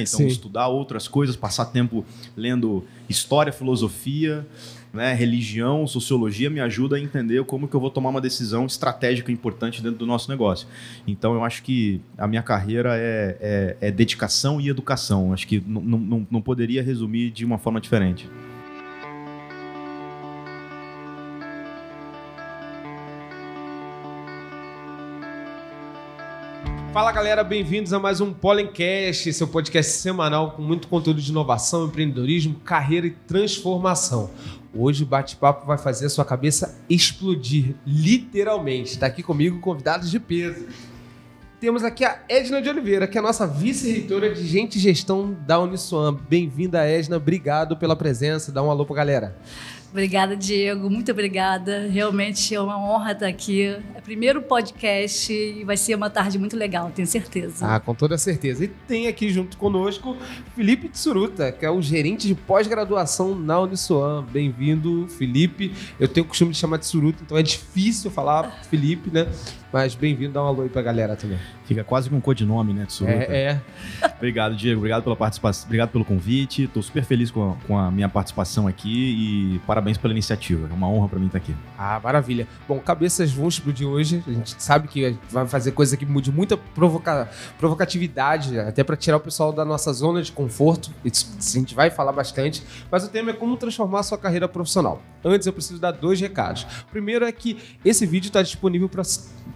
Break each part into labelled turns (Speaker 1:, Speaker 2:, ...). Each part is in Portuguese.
Speaker 1: Então,
Speaker 2: Sim.
Speaker 1: estudar outras coisas, passar tempo lendo história, filosofia, né, religião, sociologia, me ajuda a entender como que eu vou tomar uma decisão estratégica importante dentro do nosso negócio. Então, eu acho que a minha carreira é, é- é dedicação e educação. Acho que não poderia resumir de uma forma diferente.
Speaker 2: Fala galera, bem-vindos a mais um Pollencast, seu podcast semanal com muito conteúdo de inovação, empreendedorismo, carreira e transformação. Hoje o bate-papo vai fazer a sua cabeça explodir, literalmente. Está aqui comigo convidados de peso. Temos aqui a Edna de Oliveira, que é a nossa vice-reitora de Gente e Gestão da Uniswan. Bem-vinda, Edna. Obrigado pela presença. Dá um alô pra galera.
Speaker 3: Obrigada, Diego. Muito obrigada. Realmente é uma honra estar aqui. É o primeiro podcast e vai ser uma tarde muito legal, tenho certeza.
Speaker 2: Ah, com toda certeza. E tem aqui junto conosco Felipe Tsuruta, que é o gerente de pós-graduação na Uniswan. Bem-vindo, Felipe. Eu tenho o costume de chamar de Tsuruta, então é difícil falar Felipe, né? Mas bem-vindo, dá um alô aí pra galera também.
Speaker 1: Fica quase com um codinome, né, Tsuruta?
Speaker 2: É, é.
Speaker 1: Obrigado, Diego. Obrigado pela participação. Obrigado pelo convite. Estou super feliz com a, com a minha participação aqui e parabéns pela iniciativa. É uma honra para mim estar aqui.
Speaker 2: Ah, maravilha. Bom, cabeças vão explodir hoje. A gente sabe que vai fazer coisa aqui de muita provoca... provocatividade, até para tirar o pessoal da nossa zona de conforto. Isso a gente vai falar bastante. Mas o tema é como transformar a sua carreira profissional. Antes, eu preciso dar dois recados. O primeiro é que esse vídeo está disponível para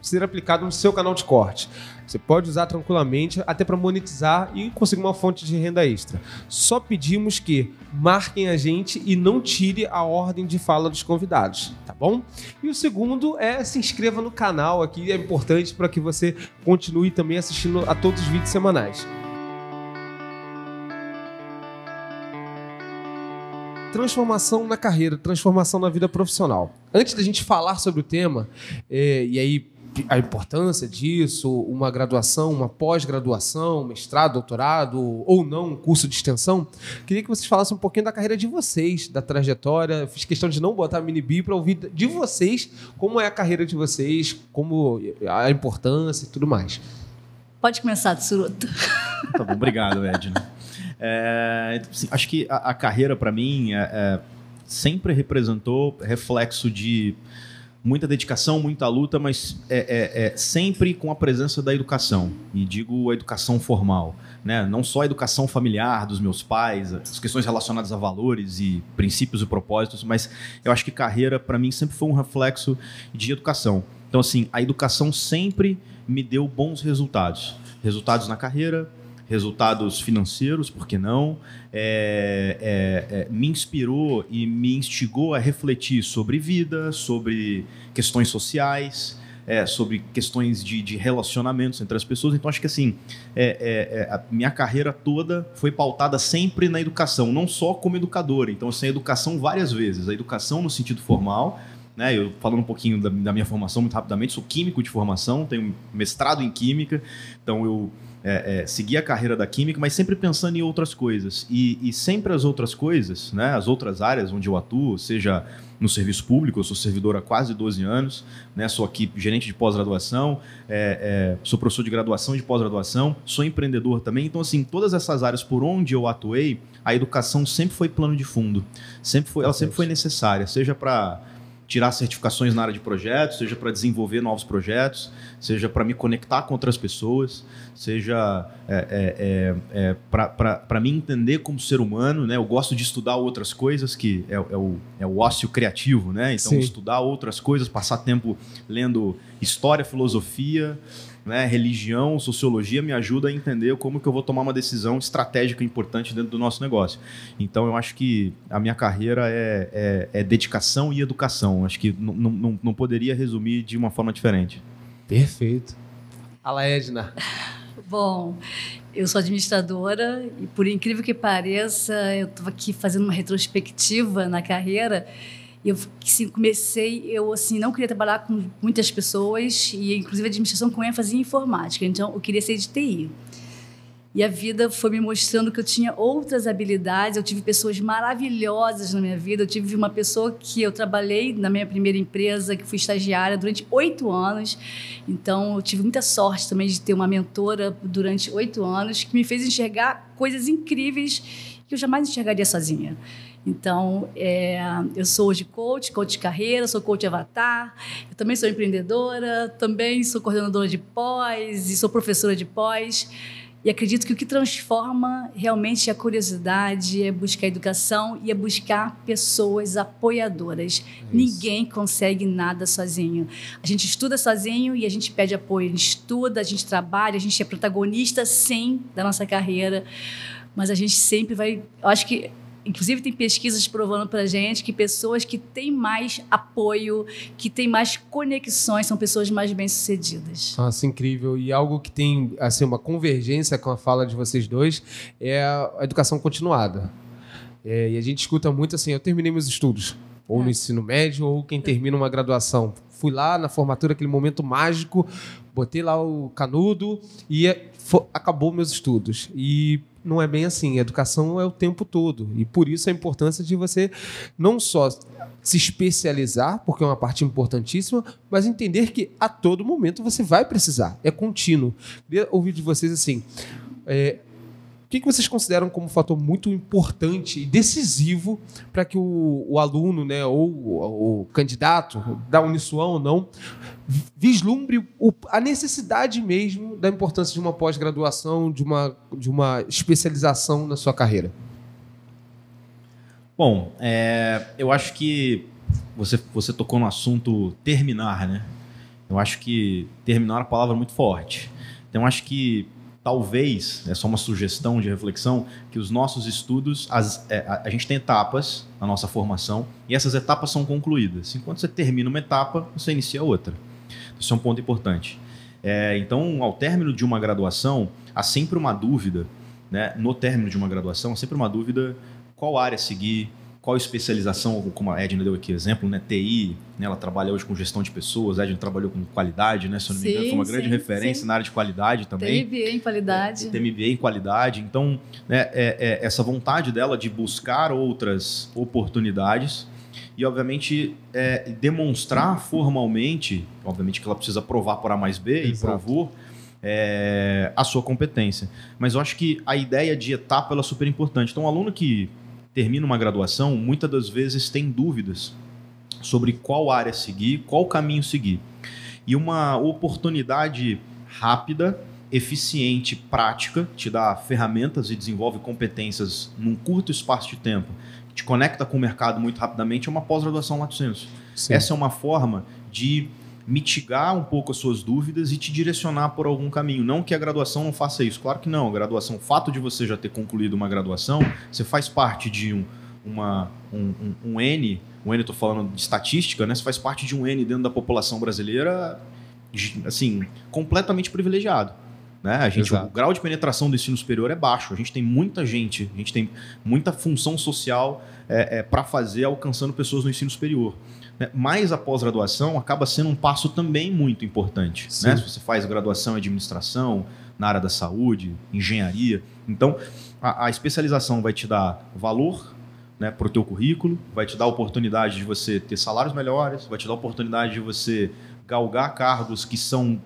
Speaker 2: ser aplicado no seu canal de corte. Você pode usar tranquilamente, até para monetizar e conseguir uma fonte de renda extra. Só pedimos que marquem a gente e não tire a ordem de fala dos convidados, tá bom? E o segundo é se inscreva no canal aqui, é importante para que você continue também assistindo a todos os vídeos semanais. Transformação na carreira, transformação na vida profissional. Antes da gente falar sobre o tema, é, e aí a importância disso, uma graduação, uma pós-graduação, mestrado, doutorado ou não, um curso de extensão, queria que vocês falassem um pouquinho da carreira de vocês, da trajetória. Eu Fiz questão de não botar mini bi para ouvir de vocês como é a carreira de vocês, como a importância e tudo mais.
Speaker 3: Pode começar, Tsuruto.
Speaker 1: Tá bom, obrigado, Edna. É, assim, acho que a, a carreira, para mim, é- é, sempre representou reflexo de muita dedicação, muita luta, mas é, é- é sempre com a presença da educação. E digo a educação formal. Né? Não só a educação familiar dos meus pais, as questões relacionadas a valores e princípios e propósitos, mas eu acho que carreira, para mim, sempre foi um reflexo de educação. Então, assim, a educação sempre me deu bons resultados. Resultados na carreira, resultados financeiros, por que não? É, é, é, me inspirou e me instigou a refletir sobre vida, sobre questões sociais, é, sobre questões de, de relacionamentos entre as pessoas. Então, acho que assim, é, a minha carreira toda foi pautada sempre na educação, não só como educador. Então, assim, a educação várias vezes. A educação no sentido formal, né? Eu falando um pouquinho da, da minha formação muito rapidamente, sou químico de formação, tenho mestrado em química, então eu é, é, segui a carreira da química, mas sempre pensando em outras coisas. E, e sempre as outras coisas, né? As outras áreas onde eu atuo, seja no serviço público, eu sou servidor há quase 12 anos, né? Sou aqui gerente de pós-graduação, é, é, sou professor de graduação e de pós-graduação, sou empreendedor também. Então, assim, todas essas áreas por onde eu atuei, a educação sempre foi plano de fundo. Sempre foi, ela sempre foi necessária, seja para tirar certificações na área de projetos, seja para desenvolver novos projetos, seja para me conectar com outras pessoas, seja é, é, é, para mim entender como ser humano, né? Eu gosto de estudar outras coisas, que é, é o, é o ócio criativo, né? Então,
Speaker 2: Sim.
Speaker 1: estudar outras coisas, passar tempo lendo história, filosofia, né, religião, sociologia me ajuda a entender como que eu vou tomar uma decisão estratégica importante dentro do nosso negócio. Então eu acho que a minha carreira é, é- é dedicação e educação. Acho que não poderia resumir de uma forma diferente.
Speaker 2: Perfeito. Fala, Edna.
Speaker 3: Bom, eu sou administradora e, por incrível que pareça, eu estou aqui fazendo uma retrospectiva na carreira. Eu comecei, eu assim não queria trabalhar com muitas pessoas e inclusive administração com ênfase em informática. Então eu queria ser de TI. E a vida foi me mostrando que eu tinha outras habilidades. Eu tive pessoas maravilhosas na minha vida. Eu tive uma pessoa que eu trabalhei na minha primeira empresa, que fui estagiária durante oito anos. Então, eu tive muita sorte também de ter uma mentora durante oito anos que me fez enxergar coisas incríveis que eu jamais enxergaria sozinha. Então, é, eu sou hoje coach, coach de carreira, sou coach avatar, eu também sou empreendedora, também sou coordenadora de pós e sou professora de pós. E acredito que o que transforma realmente é a curiosidade, é buscar educação e é buscar pessoas apoiadoras. Isso. Ninguém consegue nada sozinho. A gente estuda sozinho e a gente pede apoio. A gente estuda, a gente trabalha, a gente é protagonista, sim, da nossa carreira. Mas a gente sempre vai. Eu acho que Inclusive, tem pesquisas provando para gente que pessoas que têm mais apoio, que têm mais conexões, são pessoas mais bem-sucedidas.
Speaker 2: Nossa, incrível. E algo que tem assim, uma convergência com a fala de vocês dois é a educação continuada. É, e a gente escuta muito assim: eu terminei meus estudos, ou é. no ensino médio, ou quem termina uma graduação. Fui lá na formatura, aquele momento mágico, botei lá o canudo e acabou meus estudos. E não é bem assim. A educação é o tempo todo. E por isso a importância de você não só se especializar, porque é uma parte importantíssima, mas entender que a todo momento você vai precisar. É contínuo. Queria ouvir de vocês assim. É, o que, vocês consideram como um fator muito importante e decisivo para que o, o, aluno, né, ou o, candidato, da Uniswan ou não, vislumbre o, a necessidade mesmo da importância de uma pós-graduação, de uma, de uma especialização na sua carreira?
Speaker 1: Bom, é, eu acho que você, você tocou no assunto terminar, né? Eu acho que terminar é uma palavra muito forte. Então, acho que talvez, é só uma sugestão de reflexão, que os nossos estudos, as, é, a, a, gente tem etapas na nossa formação e essas etapas são concluídas. Enquanto você termina uma etapa, você inicia outra. Isso é um ponto importante. É, então, ao término de uma graduação, há sempre uma dúvida, né? no término de uma graduação, há sempre uma dúvida qual área seguir, qual especialização, como a Edna deu aqui exemplo, né? TI, né? ela trabalha hoje com gestão de pessoas, a Edna trabalhou com qualidade, né? Se eu não me engano, foi uma grande sim, referência sim. na área de qualidade também.
Speaker 3: Tem MBA em qualidade.
Speaker 1: Tem MBA em qualidade. Então, né, é, é, essa vontade dela de buscar outras oportunidades e, obviamente, é, demonstrar formalmente, obviamente que ela precisa provar por A mais B Exato. e provou, é, a sua competência. Mas eu acho que a ideia de etapa é super importante. Então, um aluno que termina uma graduação, muitas das vezes tem dúvidas sobre qual área seguir, qual caminho seguir. E uma oportunidade rápida, eficiente, prática, te dá ferramentas e desenvolve competências num curto espaço de tempo, te conecta com o mercado muito rapidamente, é uma pós-graduação Lato Senso. Essa é uma forma de mitigar um pouco as suas dúvidas e te direcionar por algum caminho. Não que a graduação não faça isso, claro que não. A graduação, o fato de você já ter concluído uma graduação, você faz parte de um, uma, um, um, um N, um N, estou falando de estatística, né? Você faz parte de um N dentro da população brasileira, assim, completamente privilegiado. Né? A gente, o grau de penetração do ensino superior é baixo. A gente tem muita gente, a gente tem muita função social é, é, para fazer alcançando pessoas no ensino superior. Né? Mas a pós-graduação acaba sendo um passo também muito importante. Né? Se você faz graduação em administração, na área da saúde, engenharia. Então, a, a especialização vai te dar valor né, para o teu currículo, vai te dar oportunidade de você ter salários melhores, vai te dar oportunidade de você galgar cargos que são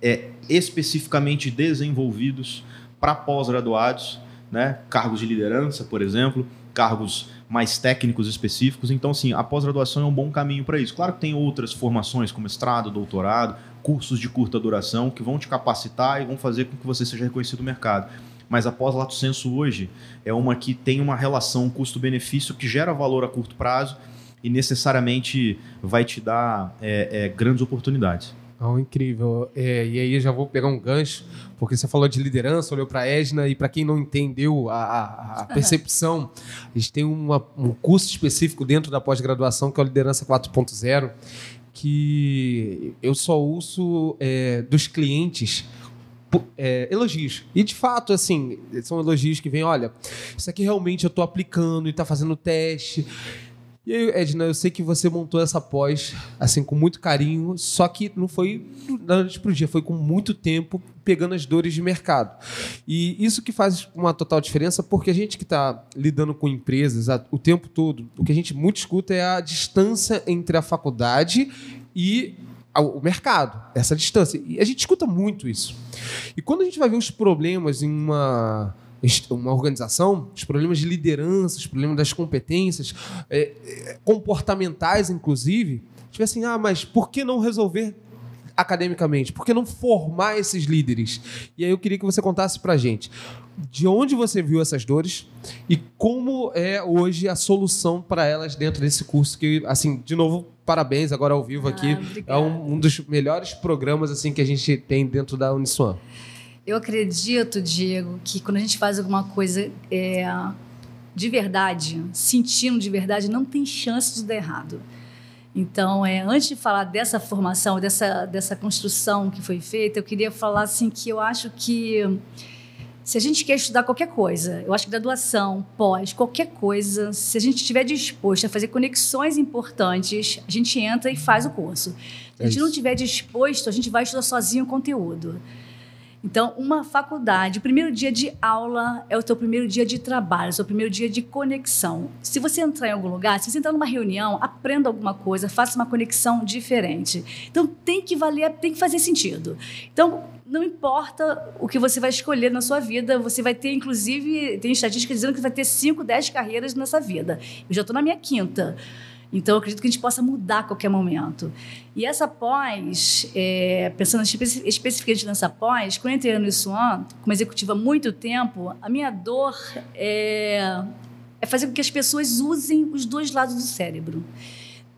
Speaker 1: é, especificamente desenvolvidos para pós-graduados, né, cargos de liderança, por exemplo, cargos mais técnicos específicos. Então, sim, a pós-graduação é um bom caminho para isso. Claro que tem outras formações, como mestrado, doutorado, cursos de curta duração, que vão te capacitar e vão fazer com que você seja reconhecido no mercado. Mas a pós-lato senso hoje é uma que tem uma relação custo-benefício que gera valor a curto prazo e necessariamente vai te dar é, é, grandes oportunidades.
Speaker 2: Oh, incrível. É, e aí eu já vou pegar um gancho, porque você falou de liderança, olhou para a Edna, e para quem não entendeu a, a, a percepção, a gente tem uma, um curso específico dentro da pós-graduação, que é o Liderança 4.0, que eu só uso é, dos clientes é, elogios. E de fato, assim, são elogios que vêm, olha, isso aqui realmente eu estou aplicando e está fazendo teste. E aí, Edna, eu sei que você montou essa pós, assim, com muito carinho, só que não foi da noite pro dia, foi com muito tempo, pegando as dores de mercado. E isso que faz uma total diferença, porque a gente que está lidando com empresas o tempo todo, o que a gente muito escuta é a distância entre a faculdade e o mercado, essa distância. E a gente escuta muito isso. E quando a gente vai ver os problemas em uma uma organização, os problemas de liderança, os problemas das competências, é, é, comportamentais, inclusive, tipo assim, ah, mas por que não resolver academicamente? Por que não formar esses líderes? E aí eu queria que você contasse pra gente de onde você viu essas dores e como é hoje a solução para elas dentro desse curso que, assim, de novo, parabéns agora ao vivo aqui. Ah, é um, um, dos melhores programas assim que a gente tem dentro da Uniswan.
Speaker 3: Eu acredito, Diego, que quando a gente faz alguma coisa é, de verdade, sentindo de verdade, não tem chance de dar errado. Então, é, antes de falar dessa formação, dessa, dessa construção que foi feita, eu queria falar assim que eu acho que se a gente quer estudar qualquer coisa, eu acho que graduação, pós, qualquer coisa, se a gente estiver disposto a fazer conexões importantes, a gente entra e faz o curso. Se a gente é não estiver disposto, a gente vai estudar sozinho o conteúdo. Então, uma faculdade, o primeiro dia de aula é o teu primeiro dia de trabalho, é o seu primeiro dia de conexão. Se você entrar em algum lugar, se você entrar numa reunião, aprenda alguma coisa, faça uma conexão diferente. Então, tem que valer, tem que fazer sentido. Então, não importa o que você vai escolher na sua vida, você vai ter, inclusive, tem estatísticas dizendo que vai ter 5, 10 carreiras nessa vida. Eu já estou na minha quinta. Então, eu acredito que a gente possa mudar a qualquer momento. E essa pós, é, pensando espe especificamente nessa pós, quando eu entrei no Swan, como executiva há muito tempo, a minha dor é, é fazer com que as pessoas usem os dois lados do cérebro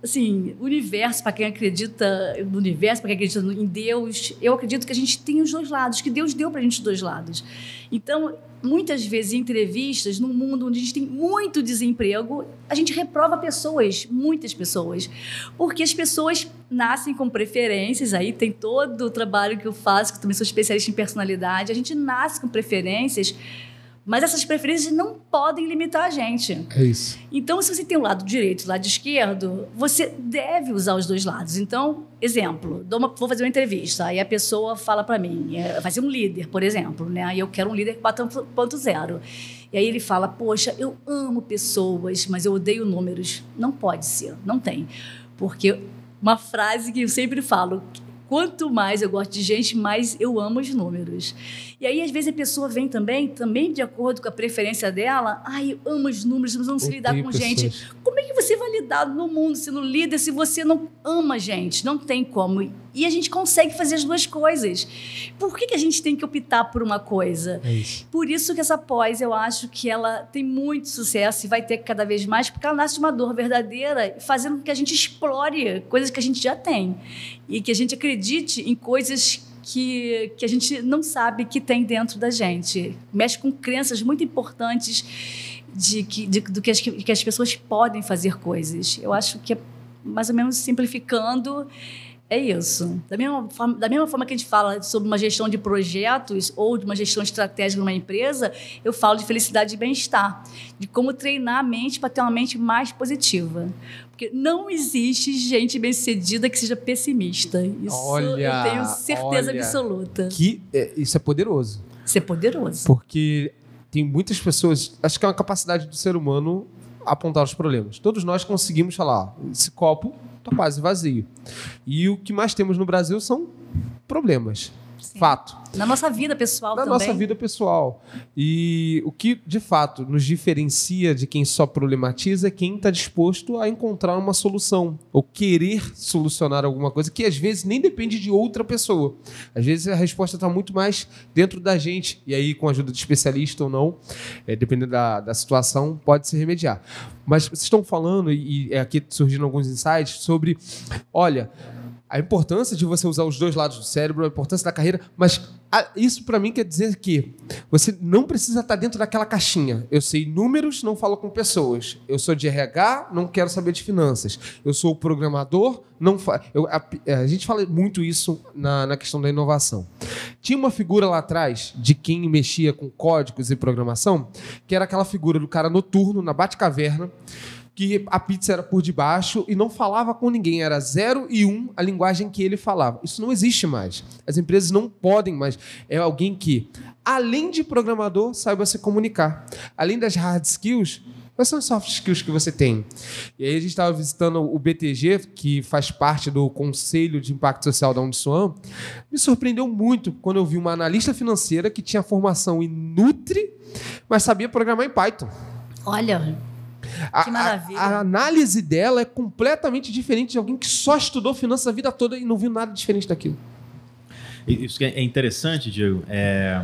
Speaker 3: assim, universo, para quem acredita no universo, para quem acredita em Deus, eu acredito que a gente tem os dois lados, que Deus deu para a gente os dois lados. Então, muitas vezes em entrevistas, num mundo onde a gente tem muito desemprego, a gente reprova pessoas, muitas pessoas, porque as pessoas nascem com preferências, aí tem todo o trabalho que eu faço, que eu também sou especialista em personalidade, a gente nasce com preferências mas essas preferências não podem limitar a gente.
Speaker 2: É isso.
Speaker 3: Então, se você tem o lado direito e o lado esquerdo, você deve usar os dois lados. Então, exemplo, uma, vou fazer uma entrevista, aí a pessoa fala para mim, é, vai ser um líder, por exemplo, né? Aí eu quero um líder 4.0. E aí ele fala, poxa, eu amo pessoas, mas eu odeio números. Não pode ser, não tem. Porque uma frase que eu sempre falo, Quanto mais eu gosto de gente, mais eu amo os números. E aí, às vezes, a pessoa vem também, também de acordo com a preferência dela. Ai, eu amo os números, mas não se lidar com pessoas. gente. Como é que você vai lidar no mundo sendo líder se você não ama gente? Não tem como. E a gente consegue fazer as duas coisas. Por que, que a gente tem que optar por uma coisa?
Speaker 2: É isso.
Speaker 3: Por isso que essa pós, eu acho que ela tem muito sucesso e vai ter cada vez mais, porque ela nasce de uma dor verdadeira, fazendo com que a gente explore coisas que a gente já tem. E que a gente acredite em coisas que, que a gente não sabe que tem dentro da gente. Mexe com crenças muito importantes de que, de, do que as, que as pessoas podem fazer coisas. Eu acho que é mais ou menos simplificando. É isso. Da mesma, forma, da mesma forma que a gente fala sobre uma gestão de projetos ou de uma gestão estratégica numa empresa, eu falo de felicidade e bem-estar, de como treinar a mente para ter uma mente mais positiva. Porque não existe gente bem-sucedida que seja pessimista. Isso olha, eu tenho certeza olha, absoluta.
Speaker 2: Que é, isso é poderoso.
Speaker 3: Isso é poderoso.
Speaker 2: Porque tem muitas pessoas. Acho que é uma capacidade do ser humano apontar os problemas. Todos nós conseguimos falar: esse copo está quase vazio. E o que mais temos no Brasil são problemas. Fato.
Speaker 3: Na nossa vida pessoal
Speaker 2: Na
Speaker 3: também.
Speaker 2: Na nossa vida pessoal. E o que, de fato, nos diferencia de quem só problematiza é quem está disposto a encontrar uma solução. Ou querer solucionar alguma coisa que, às vezes, nem depende de outra pessoa. Às vezes, a resposta está muito mais dentro da gente. E aí, com a ajuda de especialista ou não, é, dependendo da, da situação, pode se remediar. Mas vocês estão falando, e, e aqui surgindo alguns insights, sobre... Olha a importância de você usar os dois lados do cérebro, a importância da carreira, mas isso para mim quer dizer que você não precisa estar dentro daquela caixinha. Eu sei números, não falo com pessoas. Eu sou de RH, não quero saber de finanças. Eu sou programador, não fa... A, a, gente fala muito isso na, na questão da inovação. Tinha uma figura lá atrás de quem mexia com códigos e programação, que era aquela figura do cara noturno na Batcaverna que a pizza era por debaixo e não falava com ninguém. Era zero e um a linguagem que ele falava. Isso não existe mais. As empresas não podem mais. É alguém que, além de programador, saiba se comunicar. Além das hard skills, Quais são as soft skills que você tem? E aí a gente estava visitando o BTG, que faz parte do Conselho de Impacto Social da Uniswan. Me surpreendeu muito quando eu vi uma analista financeira que tinha formação em Nutri, mas sabia programar em Python.
Speaker 3: Olha,
Speaker 2: A,
Speaker 3: Que maravilha.
Speaker 2: A, a análise dela é completamente diferente de alguém que só estudou finanças a vida toda e não viu nada diferente daquilo.
Speaker 1: Isso é interessante, Diego. É,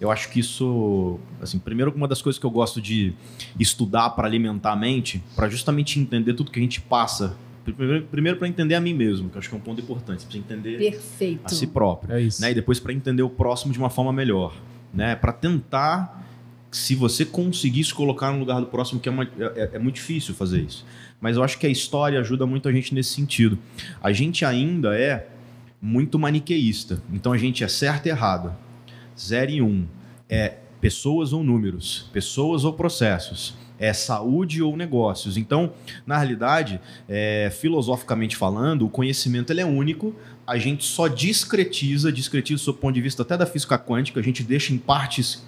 Speaker 1: eu acho que isso, assim, primeiro uma das coisas que eu gosto de estudar para alimentar a mente, para justamente entender tudo que a gente passa. Primeiro, primeiro para entender a mim mesmo, que eu acho que é um ponto importante. Você precisa entender
Speaker 3: perfeito.
Speaker 1: a si próprio.
Speaker 2: É isso.
Speaker 1: né? E depois para entender o próximo de uma forma melhor, né? Para tentar, se você conseguir se colocar no lugar do próximo, que é, uma- é- é muito difícil fazer isso. Mas eu acho que a história ajuda muito a gente nesse sentido. A gente ainda é muito maniqueísta. Então a gente é certo e errado, zero e um. É pessoas ou números, pessoas ou processos. É saúde ou negócios. Então, na realidade, é, filosoficamente falando, o conhecimento ele é único, a gente só discretiza, discretiza do seu ponto de vista até da física quântica, a gente deixa em partes,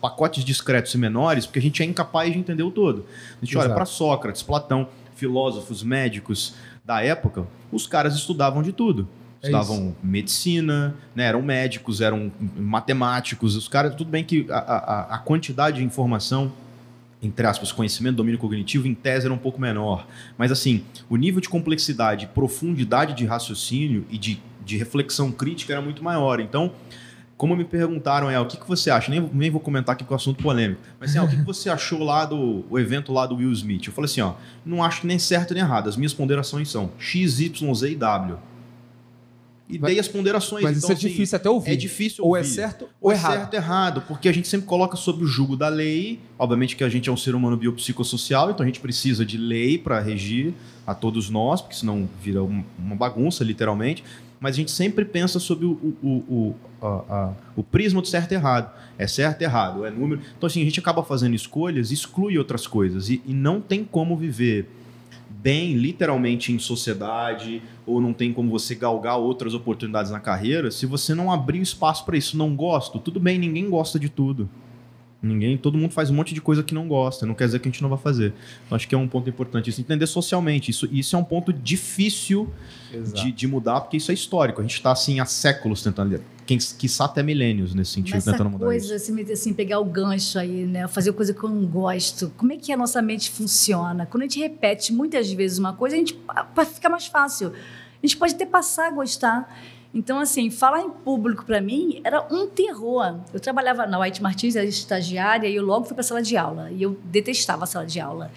Speaker 1: pacotes discretos e menores, porque a gente é incapaz de entender o todo. A gente olha
Speaker 2: Exato.
Speaker 1: para Sócrates, Platão, filósofos, médicos da época, os caras estudavam de tudo.
Speaker 2: É
Speaker 1: Estudavam medicina, né, eram médicos, eram matemáticos, os caras, tudo bem que a, a, a quantidade de informação entre aspas, conhecimento, domínio cognitivo, em tese era um pouco menor. Mas, assim, o nível de complexidade, profundidade de raciocínio e de, de reflexão crítica era muito maior. Então, como me perguntaram, é, o que, que você acha? Nem, nem vou comentar aqui com o assunto polêmico. Mas, assim, o que, que você achou lá do o evento lá do Will Smith? Eu falei assim, ó, não acho nem certo nem errado. As minhas ponderações são X, Y, Z e W. E
Speaker 2: Mas-
Speaker 1: dei as ponderações.
Speaker 2: Mas
Speaker 1: então,
Speaker 2: isso é
Speaker 1: assim,
Speaker 2: difícil até ouvir.
Speaker 1: É difícil
Speaker 2: Ou é
Speaker 1: ouvir.
Speaker 2: certo
Speaker 1: Ou é
Speaker 2: errado.
Speaker 1: certo ou errado, porque a gente sempre coloca sob o jugo da lei. Obviamente que a gente é um ser humano biopsicossocial, então a gente precisa de lei para regir a todos nós, porque senão vira um- uma bagunça, literalmente. Mas a gente sempre pensa sobre o, o, o, a- a- o prisma do certo e errado. É certo errado, é número. Então, assim, a gente acaba fazendo escolhas, exclui outras coisas. E, e não tem como viver bem, literalmente, em sociedade, ou não tem como você galgar outras oportunidades na carreira, se você não abrir espaço para isso. Não gosto, tudo bem, ninguém gosta de tudo. Ninguém, todo mundo faz um monte de coisa que não gosta, não quer dizer que a gente não vai fazer. Então, acho que é um ponto importante isso, entender socialmente. Isso, isso é um ponto difícil de, de mudar, porque isso é histórico. A gente está assim há séculos tentando, quem quiçá até milênios nesse sentido,
Speaker 3: Mas essa
Speaker 1: tentando mudar
Speaker 3: coisa,
Speaker 1: isso.
Speaker 3: assim, assim, pegar o gancho aí, né? Fazer coisa que eu não gosto. Como é que a nossa mente funciona? Quando a gente repete muitas vezes uma coisa, a gente pa- fica mais fácil. A gente pode até passar a gostar. Então, assim, falar em público para mim era um terror. Eu trabalhava na White Martins, era estagiária, e eu logo fui para a sala de aula. E eu detestava a sala de aula.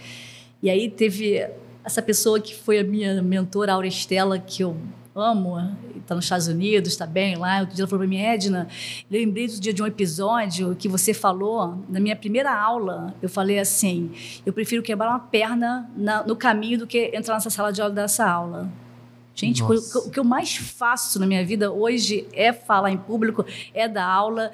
Speaker 3: E aí teve essa pessoa que foi a minha mentora, Aura Estela, que eu amo, está nos Estados Unidos, está bem lá. Outro dia ela falou para mim, Edna, lembrei do dia de um episódio que você falou, na minha primeira aula, eu falei assim, eu prefiro quebrar uma perna na- no caminho do que entrar nessa sala de aula dessa aula. Gente,
Speaker 2: Nossa.
Speaker 3: o que eu mais faço na minha vida hoje é falar em público, é dar aula.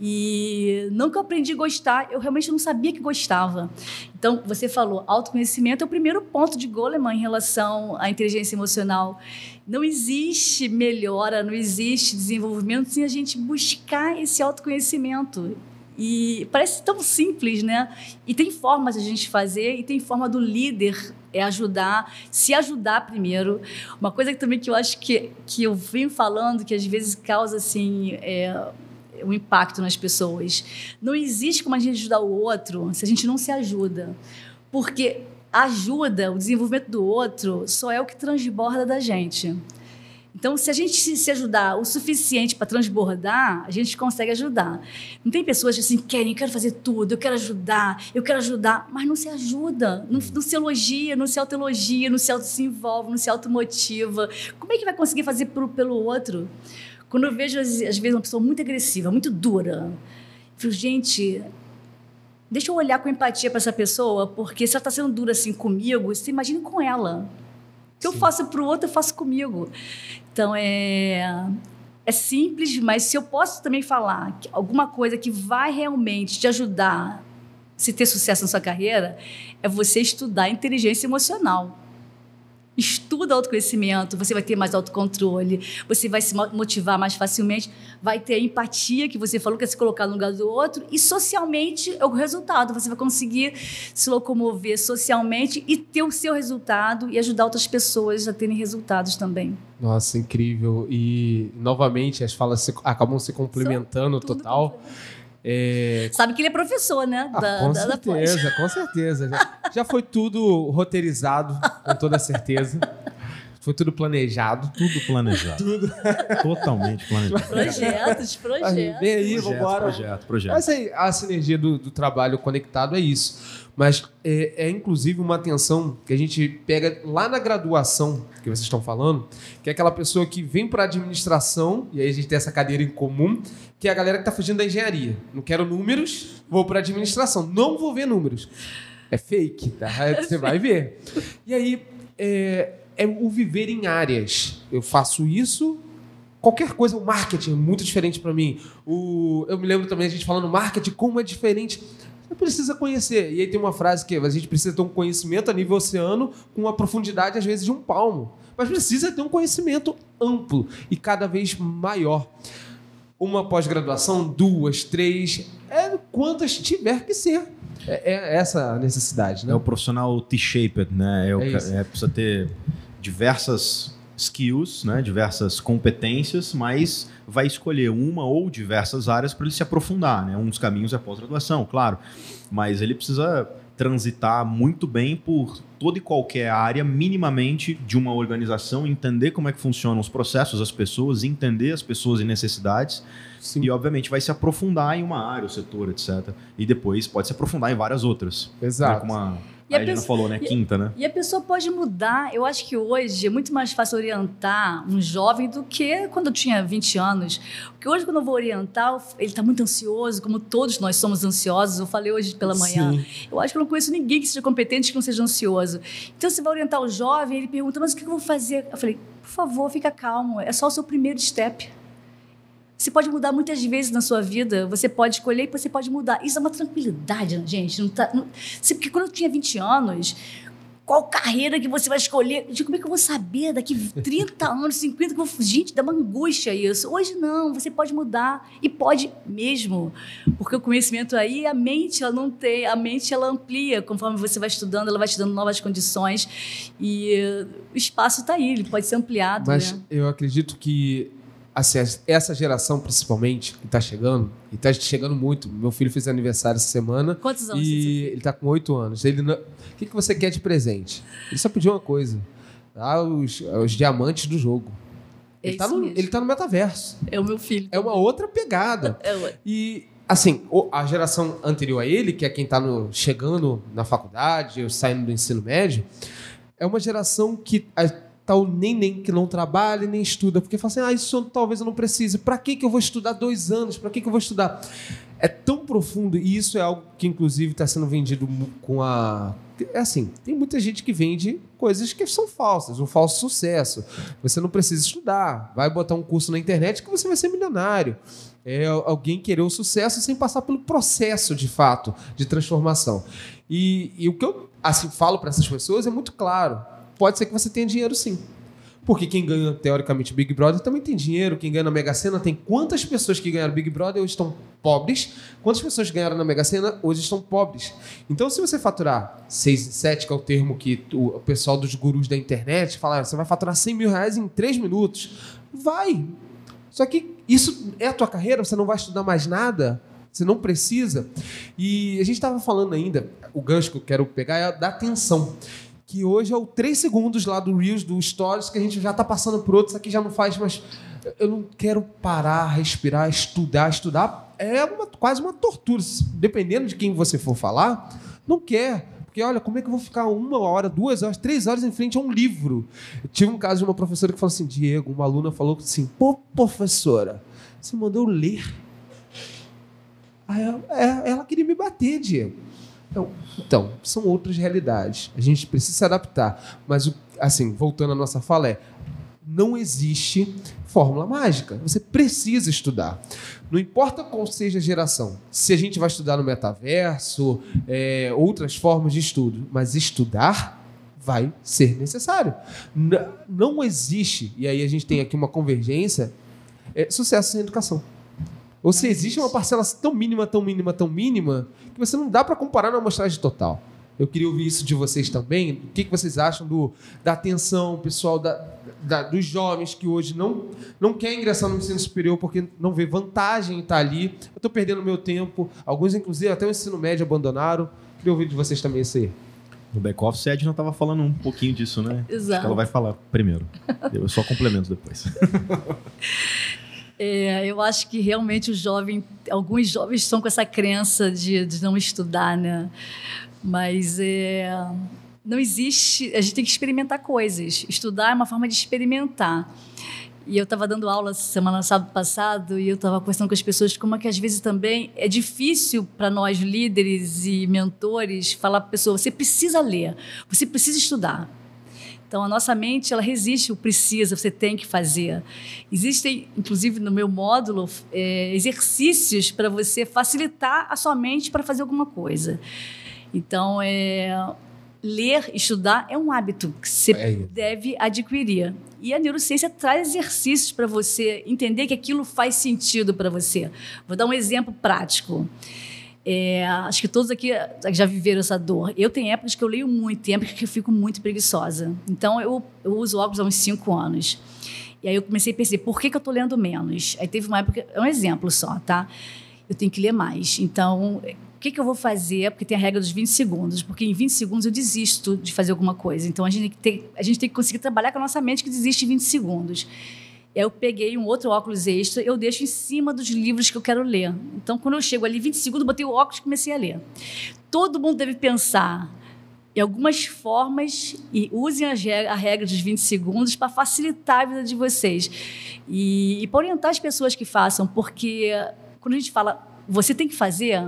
Speaker 3: E não que eu aprendi a gostar, eu realmente não sabia que gostava. Então, você falou, autoconhecimento é o primeiro ponto de Goleman em relação à inteligência emocional. Não existe melhora, não existe desenvolvimento sem a gente buscar esse autoconhecimento. E parece tão simples, né? E tem formas de a gente fazer, e tem forma do líder é ajudar, se ajudar primeiro. Uma coisa que também que eu acho que, que eu venho falando, que às vezes causa assim. É, um impacto nas pessoas. Não existe como a gente ajudar o outro se a gente não se ajuda. Porque ajuda, o desenvolvimento do outro, só é o que transborda da gente. Então, se a gente se ajudar o suficiente para transbordar, a gente consegue ajudar. Não tem pessoas que assim, querem, eu quero fazer tudo, eu quero ajudar, eu quero ajudar, mas não se ajuda, não, não se elogia, não se autoelogia, não se auto se não se automotiva. Como é que vai conseguir fazer pro, pelo outro? Quando eu vejo, às, às vezes, uma pessoa muito agressiva, muito dura, eu falo, gente, deixa eu olhar com empatia para essa pessoa, porque se ela está sendo dura assim comigo, você imagina com ela. Que eu faço para o outro, eu faço comigo. Então, é, é simples, mas se eu posso também falar que alguma coisa que vai realmente te ajudar se ter sucesso na sua carreira é você estudar inteligência emocional. Estuda autoconhecimento, você vai ter mais autocontrole, você vai se motivar mais facilmente, vai ter empatia, que você falou que é se colocar no lugar do outro, e socialmente é o resultado. Você vai conseguir se locomover socialmente e ter o seu resultado e ajudar outras pessoas a terem resultados também.
Speaker 2: Nossa, incrível. E, novamente, as falas se, acabam se complementando total.
Speaker 3: É... Sabe que ele é professor, né?
Speaker 2: Ah, da, com da, certeza, da com certeza. Já, já foi tudo roteirizado, com toda certeza. Foi tudo planejado.
Speaker 1: Tudo planejado. tudo. Totalmente planejado.
Speaker 3: Projetos, projetos.
Speaker 2: Vem aí, vamos vambora.
Speaker 1: Projeto, projeto.
Speaker 2: Mas aí, a sinergia do, do trabalho conectado é isso. Mas é, é, inclusive uma atenção que a gente pega lá na graduação que vocês estão falando, que é aquela pessoa que vem para administração, e aí a gente tem essa cadeira em comum, que é a galera que está fugindo da engenharia. Não quero números, vou para administração. Não vou ver números. É fake, tá? Você vai ver. E aí é, é o viver em áreas. Eu faço isso, qualquer coisa, o marketing é muito diferente para mim. O, eu me lembro também a gente falando marketing, como é diferente. Você precisa conhecer. E aí tem uma frase que a gente precisa ter um conhecimento a nível oceano com uma profundidade, às vezes, de um palmo. Mas precisa ter um conhecimento amplo e cada vez maior. Uma pós-graduação, duas, três, é quantas tiver que ser. É, é essa a necessidade, né?
Speaker 1: É o profissional T-shaped, né? É, o, é, é precisa ter diversas skills, né? diversas competências, mas vai escolher uma ou diversas áreas para ele se aprofundar. Né? Um dos caminhos é pós-graduação, claro, mas ele precisa transitar muito bem por toda e qualquer área, minimamente, de uma organização, entender como é que funcionam os processos, as pessoas, entender as pessoas e necessidades. Sim. E, obviamente, vai se aprofundar em uma área, o setor, etc. E depois pode se aprofundar em várias outras.
Speaker 2: Exato.
Speaker 1: Né? E a, a pessoa, falou, né? Quinta, né?
Speaker 3: E a pessoa pode mudar. Eu acho que hoje é muito mais fácil orientar um jovem do que quando eu tinha 20 anos. Porque hoje, quando eu vou orientar, ele está muito ansioso, como todos nós somos ansiosos. Eu falei hoje pela manhã. Sim. Eu acho que eu não conheço ninguém que seja competente que não seja ansioso. Então, você vai orientar o jovem, ele pergunta, mas o que eu vou fazer? Eu falei, por favor, fica calmo. É só o seu primeiro step. Você pode mudar muitas vezes na sua vida, você pode escolher e você pode mudar. Isso é uma tranquilidade, gente. Não tá, não, porque quando eu tinha 20 anos, qual carreira que você vai escolher? De como é que eu vou saber daqui 30 anos, 50? Que eu vou... Gente, dá uma angústia isso. Hoje não, você pode mudar e pode mesmo, porque o conhecimento aí, a mente ela não tem, a mente ela amplia conforme você vai estudando, ela vai te dando novas condições e o espaço está aí, ele pode ser ampliado.
Speaker 2: Mas
Speaker 3: né?
Speaker 2: eu acredito que assim, essa geração principalmente que está chegando, e está chegando muito. Meu filho fez aniversário essa semana.
Speaker 3: Quantos anos?
Speaker 2: E ele está com oito anos. Ele não... O que, que você quer de presente? Ele só pediu uma coisa: ah, os, os diamantes do jogo.
Speaker 3: É
Speaker 2: ele, está no, ele tá no metaverso.
Speaker 3: É o meu filho.
Speaker 2: É uma outra pegada.
Speaker 3: é
Speaker 2: e, assim, a geração anterior a ele, que é quem está chegando na faculdade, saindo do ensino médio, é uma geração que tá o neném que não trabalha nem estuda, porque fala assim, ah, isso talvez eu não precise. Para que, que eu vou estudar dois anos? Para que, que eu vou estudar? É tão profundo, e isso é algo que, inclusive, está sendo vendido com a. É assim, tem muita gente que vende coisas que são falsas, um falso sucesso. Você não precisa estudar, vai botar um curso na internet que você vai ser milionário. É alguém querer o sucesso sem passar pelo processo, de fato, de transformação. E, e o que eu assim, falo para essas pessoas é muito claro pode ser que você tenha dinheiro sim. Porque quem ganha, teoricamente, Big Brother também tem dinheiro. Quem ganha na Mega Sena tem quantas pessoas que ganharam Big Brother hoje estão pobres? Quantas pessoas ganharam na Mega Sena hoje estão pobres? Então, se você faturar 6 7, que é o termo que o pessoal dos gurus da internet fala, você vai faturar 100 mil reais em 3 minutos. Vai! Só que isso é a tua carreira, você não vai estudar mais nada, você não precisa. E a gente estava falando ainda, o gancho que eu quero pegar é da atenção que hoje é o 3 segundos lá do Reels, do Stories, que a gente já está passando por outros, aqui já não faz, mas eu não quero parar, respirar, estudar. Estudar é uma, quase uma tortura. Dependendo de quem você for falar, não quer. Porque, olha, como é que eu vou ficar uma hora, duas horas, três horas em frente a um livro? Eu tive um caso de uma professora que falou assim: Diego, uma aluna falou assim: pô, professora, você mandou ler. Aí ela, é, ela queria me bater, Diego. Então, então, são outras realidades. A gente precisa se adaptar. Mas, assim, voltando à nossa fala, é não existe fórmula mágica. Você precisa estudar. Não importa qual seja a geração, se a gente vai estudar no metaverso, é, outras formas de estudo, mas estudar vai ser necessário. N não existe, e aí a gente tem aqui uma convergência, é, sucesso sem educação. Ou se existe uma parcela tão mínima, tão mínima, tão mínima, que você não dá para comparar na amostragem total. Eu queria ouvir isso de vocês também. O que, que vocês acham do, da atenção pessoal da, da, dos jovens que hoje não, não querem ingressar no ensino superior porque não vê vantagem em estar ali. Eu estou perdendo meu tempo. Alguns, inclusive, até o ensino médio abandonaram. Queria ouvir de vocês também isso aí.
Speaker 1: No back-office, a Edna estava falando um pouquinho disso, né?
Speaker 3: Exato.
Speaker 1: ela vai falar primeiro. Eu só complemento depois.
Speaker 3: É, eu acho que realmente o jovem, alguns jovens estão com essa crença de, de não estudar, né? Mas é, não existe. A gente tem que experimentar coisas. Estudar é uma forma de experimentar. E eu estava dando aula semana passada e eu estava conversando com as pessoas como é que às vezes também é difícil para nós líderes e mentores falar para a pessoa: você precisa ler, você precisa estudar. Então, a nossa mente, ela resiste o precisa, você tem que fazer. Existem, inclusive, no meu módulo, é, exercícios para você facilitar a sua mente para fazer alguma coisa. Então, é, ler, estudar é um hábito que você é deve adquirir. E a neurociência traz exercícios para você entender que aquilo faz sentido para você. Vou dar um exemplo prático. É, acho que todos aqui já viveram essa dor. Eu tenho épocas que eu leio muito, tem épocas que eu fico muito preguiçosa. Então, eu, eu uso óculos há uns cinco anos. E aí eu comecei a perceber por que, que eu estou lendo menos. Aí teve uma época, é um exemplo só, tá? Eu tenho que ler mais. Então, o que, que eu vou fazer? Porque tem a regra dos 20 segundos. Porque em 20 segundos eu desisto de fazer alguma coisa. Então, a gente tem a gente tem que conseguir trabalhar com a nossa mente que desiste em 20 segundos eu peguei um outro óculos extra, eu deixo em cima dos livros que eu quero ler. Então, quando eu chego ali, 20 segundos, botei o óculos e comecei a ler. Todo mundo deve pensar em algumas formas e usem a regra dos 20 segundos para facilitar a vida de vocês. E, e para orientar as pessoas que façam, porque quando a gente fala, você tem que fazer,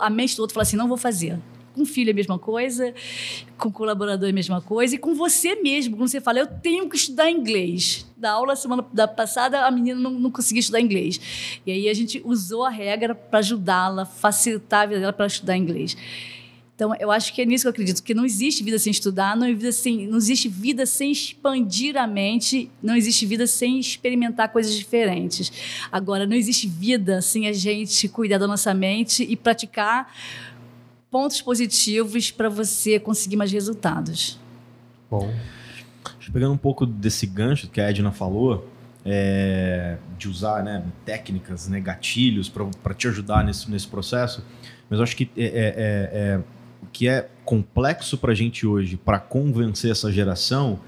Speaker 3: a mente do outro fala assim, não vou fazer. Com filho é a mesma coisa, com colaborador é a mesma coisa, e com você mesmo, quando você fala, eu tenho que estudar inglês. Da aula semana da passada, a menina não, não conseguia estudar inglês. E aí a gente usou a regra para ajudá-la, facilitar a vida dela para estudar inglês. Então, eu acho que é nisso que eu acredito, que não existe vida sem estudar, não, vida sem, não existe vida sem expandir a mente, não existe vida sem experimentar coisas diferentes. Agora, não existe vida sem a gente cuidar da nossa mente e praticar pontos positivos para você conseguir mais resultados.
Speaker 1: Bom. Pegando um pouco desse gancho que a Edna falou, é, de usar né, técnicas, né, gatilhos para te ajudar nesse, nesse processo, mas acho que é, é, é, é o que é complexo para a gente hoje, para convencer essa geração,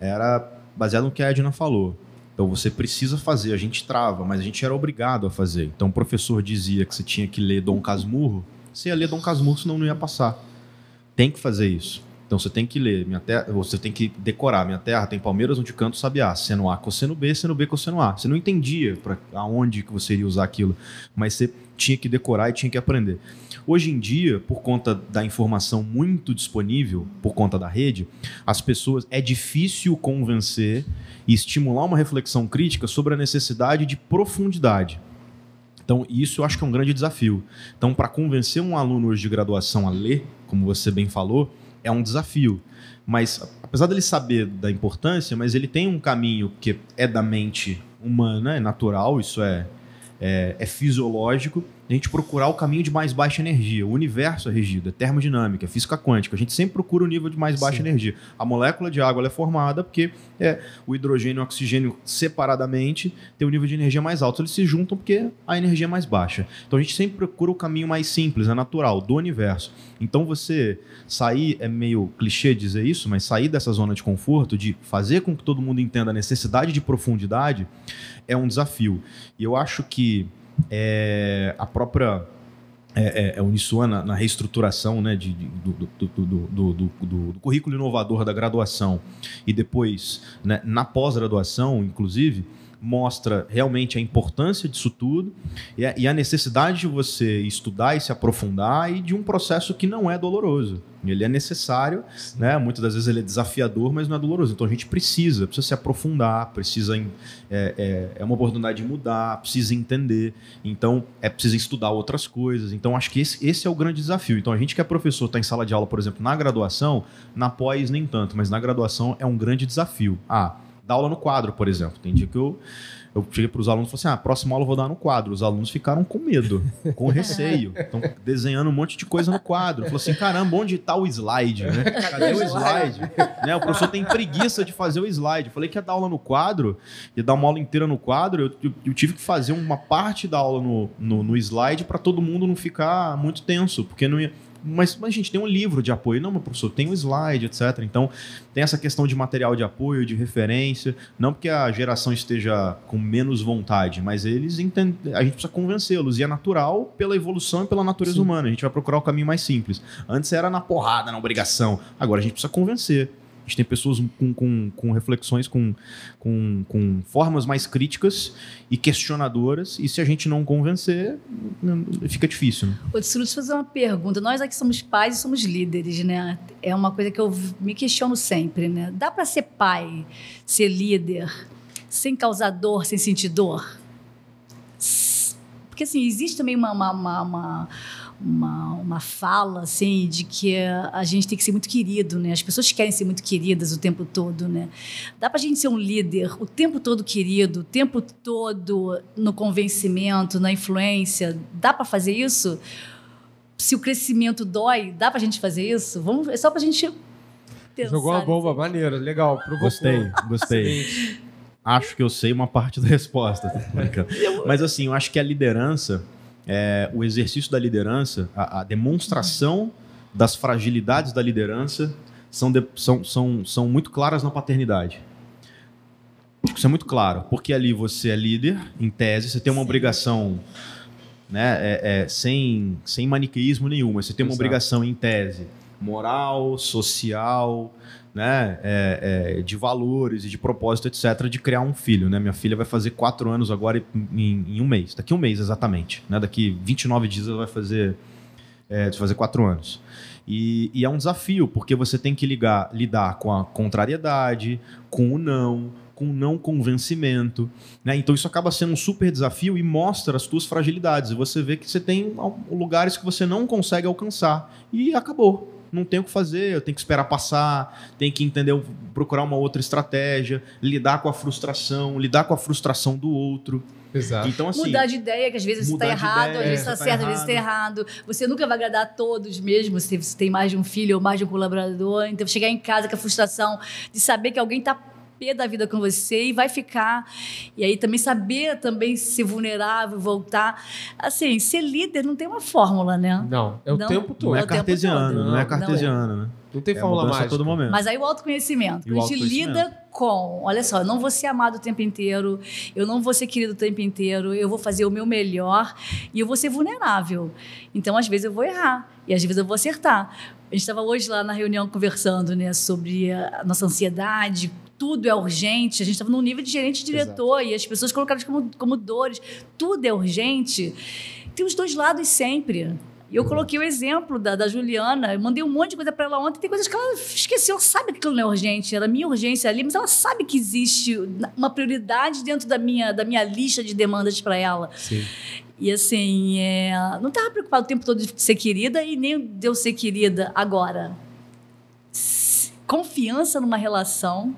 Speaker 1: era baseado no que a Edna falou. Então você precisa fazer, a gente trava, mas a gente era obrigado a fazer. Então o professor dizia que você tinha que ler Dom Casmurro, você ia ler Dom Casmurro, senão não ia passar. Tem que fazer isso. Então você tem que ler, minha terra, você tem que decorar. Minha terra tem Palmeiras onde canto sabiá, seno A, cosseno B, seno B, cosseno A. Você não entendia para aonde que você iria usar aquilo, mas você tinha que decorar e tinha que aprender. Hoje em dia, por conta da informação muito disponível, por conta da rede, as pessoas é difícil convencer e estimular uma reflexão crítica sobre a necessidade de profundidade. Então, isso eu acho que é um grande desafio. Então, para convencer um aluno hoje de graduação a ler, como você bem falou, é um desafio. Mas, apesar dele saber da importância, mas ele tem um caminho que é da mente humana, é natural, isso é, é, é fisiológico, a gente procurar o caminho de mais baixa energia. O universo é regido, é termodinâmica, é física quântica. A gente sempre procura o nível de mais baixa Sim. energia. A molécula de água é formada porque é, o hidrogênio e o oxigênio separadamente têm um nível de energia mais alto. Eles se juntam porque a energia é mais baixa. Então a gente sempre procura o caminho mais simples, é natural, do universo. Então você sair, é meio clichê dizer isso, mas sair dessa zona de conforto, de fazer com que todo mundo entenda a necessidade de profundidade, é um desafio. E eu acho que é, a própria é, é, é na, na, reestruturação né, de, de do, do, do, do, currículo inovador da graduação e depois né, na pós-graduação, inclusive, mostra realmente a importância disso tudo e a, e a necessidade de você estudar e se aprofundar e de um processo que não é doloroso. Ele é necessário, né? Muitas das vezes ele é desafiador, mas não é doloroso. Então a gente precisa, precisa se aprofundar, precisa é, é, é uma oportunidade de mudar, precisa entender. Então é preciso estudar outras coisas. Então acho que esse, esse é o grande desafio. Então a gente que é professor, está em sala de aula, por exemplo, na graduação, na pós nem tanto, mas na graduação é um grande desafio. Ah, dar aula no quadro, por exemplo. Tem dia que eu eu cheguei para os alunos e falei assim: ah, próxima aula eu vou dar no quadro. Os alunos ficaram com medo, com receio. Estão desenhando um monte de coisa no quadro. Falou assim: caramba, onde está o slide? Né? Cadê o slide? né? O professor tem preguiça de fazer o slide. Eu falei que ia dar aula no quadro, ia dar uma aula inteira no quadro. Eu, eu, eu tive que fazer uma parte da aula no, no, no slide para todo mundo não ficar muito tenso, porque não ia mas, mas a gente tem um livro de apoio. Não, meu professor, tem um slide, etc. Então, tem essa questão de material de apoio, de referência. Não porque a geração esteja com menos vontade, mas eles entendem, a gente precisa convencê-los. E é natural pela evolução e pela natureza Sim. humana. A gente vai procurar o caminho mais simples. Antes era na porrada, na obrigação. Agora a gente precisa convencer gente tem pessoas com, com, com reflexões, com, com, com formas mais críticas e questionadoras, e se a gente não convencer, fica difícil. Né?
Speaker 3: Ô, deixa eu te fazer uma pergunta. Nós aqui somos pais e somos líderes, né? É uma coisa que eu me questiono sempre, né? Dá para ser pai, ser líder, sem causar dor, sem sentir dor? Porque, assim, existe também uma, uma, uma, uma uma, uma fala assim de que a gente tem que ser muito querido, né? As pessoas querem ser muito queridas o tempo todo, né? Dá para a gente ser um líder o tempo todo querido, o tempo todo no convencimento, na influência. Dá para fazer isso? Se o crescimento dói, dá para a gente fazer isso? Vamos, é só para a gente
Speaker 2: pensar. Jogou uma bomba maneira, legal.
Speaker 1: Provocou. Gostei, gostei. acho que eu sei uma parte da resposta. Mas assim, eu acho que a liderança é, o exercício da liderança, a, a, demonstração das fragilidades da liderança são, de, são, são, são muito claras na paternidade. Isso é muito claro, porque ali você é líder, em tese, você tem uma Sim. obrigação né, é, é, sem, sem maniqueísmo nenhum, mas você tem uma Exato. obrigação em tese moral, social, né, é, é, de valores e de propósito, etc., de criar um filho. Né? Minha filha vai fazer quatro anos agora em, em um mês, daqui um mês exatamente. Né? Daqui 29 dias ela vai fazer, é, fazer quatro anos. E, e, é um desafio, porque você tem que ligar, lidar com a contrariedade, com o não, com o não convencimento. Né? Então isso acaba sendo um super desafio e mostra as suas fragilidades. E você vê que você tem lugares que você não consegue alcançar. E acabou não tem o que fazer, eu tenho que esperar passar, tem que entender, procurar uma outra estratégia, lidar com a frustração, lidar com a frustração do outro.
Speaker 3: Exato. Então, assim, mudar de ideia, que às vezes você está errado, ideia, às vezes está tá certo, às vezes está errado. Você nunca vai agradar a todos mesmo, se você tem mais de um filho ou mais de um colaborador. Então, chegar em casa com a frustração de saber que alguém está pé da vida com você e vai ficar. E aí também saber também ser vulnerável, voltar. Assim, ser líder não tem uma fórmula, né?
Speaker 2: Não, é o
Speaker 1: não,
Speaker 2: tempo todo.
Speaker 1: Não é, é cartesiano, não, não, é cartesiano, não é. né?
Speaker 2: Não tem é fórmula mágica.
Speaker 1: todo momento.
Speaker 3: Mas aí o autoconhecimento. E a gente lida com, olha só, eu não vou ser amado o tempo inteiro, eu não vou ser querido o tempo inteiro, eu vou fazer o meu melhor e eu vou ser vulnerável. Então, às vezes eu vou errar e às vezes eu vou acertar. A gente estava hoje lá na reunião conversando né, sobre a nossa ansiedade, tudo é urgente. A gente estava num nível de gerente e diretor Exato. e as pessoas colocaram como, como dores. Tudo é urgente. Tem os dois lados sempre. E eu coloquei o exemplo da, da Juliana, eu mandei um monte de coisa para ela ontem, tem coisas que ela esqueceu, ela sabe que aquilo não é urgente, era minha urgência ali, mas ela sabe que existe uma prioridade dentro da minha, da minha lista de demandas para ela. Sim. E assim, é, não estava preocupada o tempo todo de ser querida e nem de eu ser querida agora. Confiança numa relação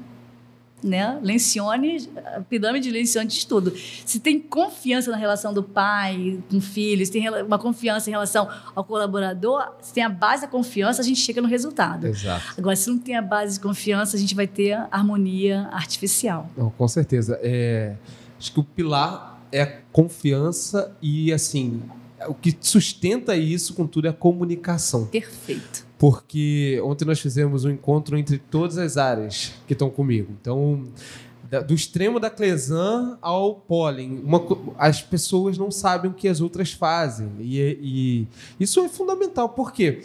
Speaker 3: né? Lencione, a pirâmide de Lencione de tudo. Se tem confiança na relação do pai com o filho, se tem uma confiança em relação ao colaborador, se tem a base da confiança, a gente chega no resultado.
Speaker 2: Exato.
Speaker 3: Agora, se não tem a base de confiança, a gente vai ter harmonia artificial.
Speaker 2: Não, com certeza. É, acho que o pilar é a confiança e, assim, o que sustenta isso com tudo é a comunicação.
Speaker 3: Perfeito
Speaker 2: porque ontem nós fizemos um encontro entre todas as áreas que estão comigo. Então, do extremo da Clesan ao pólen, uma, as pessoas não sabem o que as outras fazem. E, e isso é fundamental, porque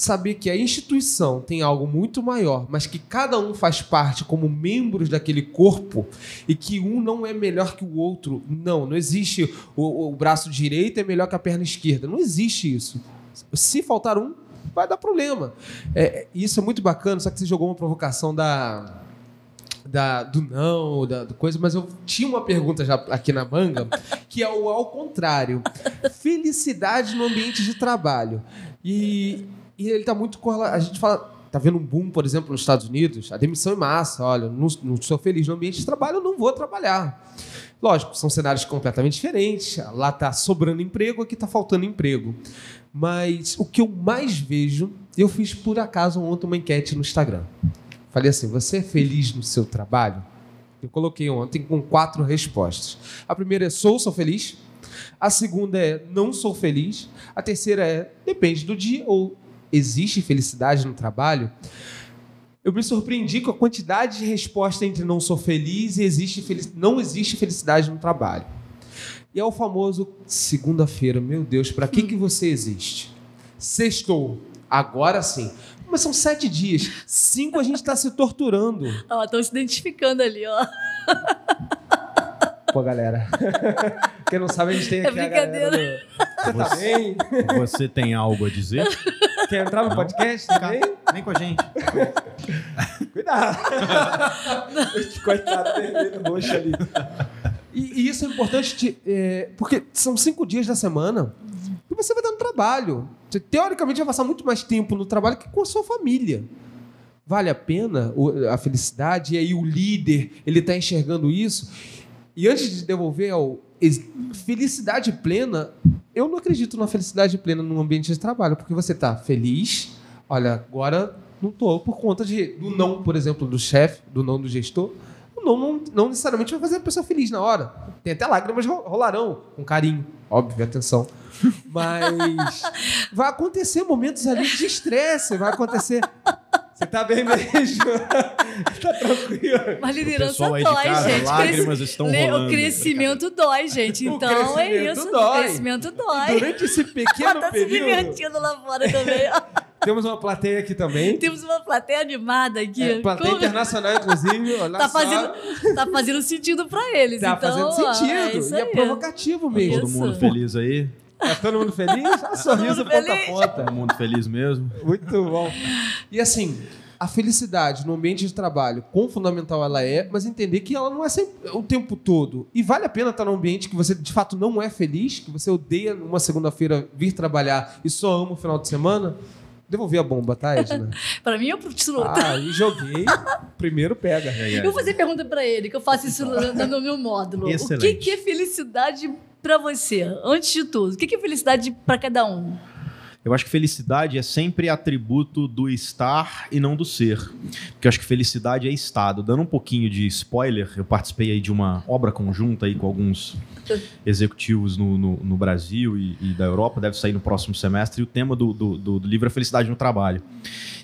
Speaker 2: saber que a instituição tem algo muito maior, mas que cada um faz parte como membros daquele corpo e que um não é melhor que o outro. Não, não existe o, o braço direito é melhor que a perna esquerda. Não existe isso. Se faltar um, vai dar problema. É, isso é muito bacana, só que você jogou uma provocação da da, do não, da do coisa, mas eu tinha uma pergunta já aqui na manga, que é o ao contrário. Felicidade no ambiente de trabalho. E, e ele está muito correlado. A gente fala, tá vendo um boom, por exemplo, nos Estados Unidos, a demissão em massa. Olha, não, não sou feliz no ambiente de trabalho, não vou trabalhar. Lógico, são cenários completamente diferentes. Lá está sobrando emprego, aqui está faltando emprego. Mas o que eu mais vejo, eu fiz por acaso ontem uma enquete no Instagram. Falei assim: você é feliz no seu trabalho? Eu coloquei ontem com quatro respostas. A primeira é sou, sou feliz. A segunda é não sou feliz. A terceira é depende do dia ou existe felicidade no trabalho. Eu me surpreendi com a quantidade de resposta entre não sou feliz e existe feliz... não existe felicidade no trabalho. E é o famoso segunda-feira, meu Deus, para que, que você existe? Sextou, agora sim. Mas são sete dias. Cinco a gente está se torturando.
Speaker 3: Ó, estão se identificando ali, ó.
Speaker 2: Pô, galera. Quem não sabe, a gente tem
Speaker 3: É
Speaker 2: aqui a galera.
Speaker 3: brincadeira.
Speaker 2: do- Você tá bem?
Speaker 1: Você tem algo a dizer?
Speaker 2: Quer entrar no podcast também?
Speaker 1: Vem com a gente.
Speaker 2: Cuidado. Coitado, vermelho, roxo ali. E, e isso é importante, de, é, porque são cinco dias da semana e você vai dar no trabalho. Você, teoricamente, vai passar muito mais tempo no trabalho que com a sua família. Vale a pena a felicidade? E aí o líder, ele está enxergando isso. E antes de devolver ao felicidade plena, eu não acredito na felicidade plena num ambiente de trabalho, porque você está feliz, olha, agora não estou por conta de, do não, por exemplo, do chefe, do não do gestor. O não, não, não necessariamente vai fazer a pessoa feliz na hora. Tem até lágrimas ro- rolarão, com carinho, óbvio, atenção. Mas vai acontecer momentos ali de estresse, vai acontecer. Você tá bem mesmo? tá tranquilo.
Speaker 3: Mas
Speaker 1: O
Speaker 3: liderança
Speaker 1: pessoal aí de
Speaker 3: dói,
Speaker 1: casa,
Speaker 3: gente.
Speaker 1: lágrimas estão
Speaker 3: Le-
Speaker 1: rolando.
Speaker 3: O crescimento dói, gente. Então é isso.
Speaker 2: dói.
Speaker 3: O crescimento dói.
Speaker 2: Durante esse pequeno
Speaker 3: tá se
Speaker 2: período,
Speaker 3: divertindo lá fora também.
Speaker 2: temos uma plateia aqui também.
Speaker 3: Temos uma plateia animada aqui.
Speaker 2: É, plateia
Speaker 3: Como-
Speaker 2: internacional, inclusive. Olha
Speaker 3: Tá
Speaker 2: só.
Speaker 3: fazendo, tá fazendo sentido pra eles.
Speaker 2: Tá
Speaker 3: então,
Speaker 2: fazendo
Speaker 3: ó,
Speaker 2: sentido.
Speaker 3: é
Speaker 2: e é provocativo mesmo.
Speaker 1: Todo mundo feliz aí?
Speaker 2: Tá todo mundo feliz? Ah, sorriso ponta a ponta.
Speaker 1: Todo mundo feliz mesmo?
Speaker 2: Muito bom. E assim, a felicidade no ambiente de trabalho, quão fundamental ela é, mas entender que ela não é sempre, o tempo todo. E vale a pena estar num ambiente que você de fato não é feliz, que você odeia numa segunda-feira vir trabalhar e só ama o final de semana. Devolvi a bomba, tá, Edna?
Speaker 3: Pra mim, eu preciso.
Speaker 2: Ah, e joguei. Primeiro pega.
Speaker 3: Eu vou fazer pergunta pra ele, que eu faço isso no, no meu módulo. O que,
Speaker 1: Excelente.
Speaker 3: que é felicidade pra você? Antes de tudo, o que, é felicidade pra cada um?
Speaker 1: Eu acho que felicidade é sempre atributo do estar e não do ser. Porque eu acho que felicidade é estado. Dando um pouquinho de spoiler, eu participei aí de uma obra conjunta aí com alguns executivos no, no, no Brasil e, e da Europa, deve sair no próximo semestre, e o tema do, do, do- do livro é felicidade no trabalho.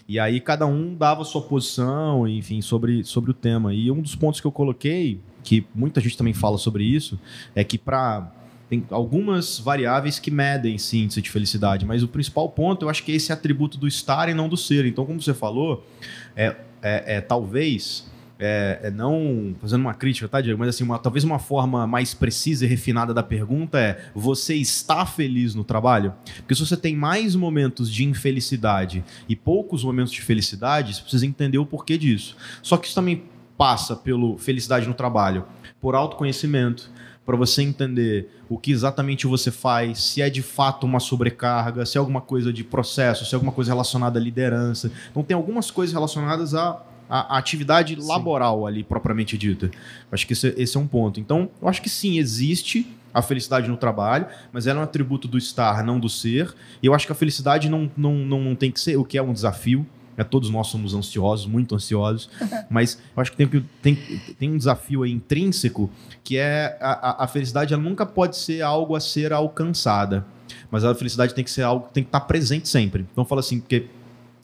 Speaker 1: E aí cada um dava sua posição, enfim, sobre, sobre o tema. E um dos pontos que eu coloquei, que muita gente também fala sobre isso, é que para tem algumas variáveis que medem sim índice de felicidade, mas o principal ponto eu acho que é esse atributo do estar e não do ser. Então, como você falou, é, é, é talvez. É, é não fazendo uma crítica, tá, Diego? Mas assim, uma- talvez uma forma mais precisa e refinada da pergunta é: você está feliz no trabalho? Porque se você tem mais momentos de infelicidade e poucos momentos de felicidade, você precisa entender o porquê disso. Só que isso também passa pelo felicidade no trabalho, por autoconhecimento, para você entender o que exatamente você faz, se é de fato uma sobrecarga, se é alguma coisa de processo, se é alguma coisa relacionada à liderança. Então tem algumas coisas relacionadas à, à- atividade laboral ali propriamente dita. Acho que esse, esse é um ponto. Então, eu acho que sim, existe a felicidade no trabalho, mas ela é um atributo do estar, não do ser. E eu acho que a felicidade não, não, não, não tem que ser o que é um desafio. É, todos nós somos ansiosos, muito ansiosos, mas eu acho que tem, tem, tem um desafio aí intrínseco que é a, a- a felicidade ela nunca pode ser algo a ser alcançada, mas a felicidade tem que ser algo que tem que estar presente sempre. Então fala assim, porque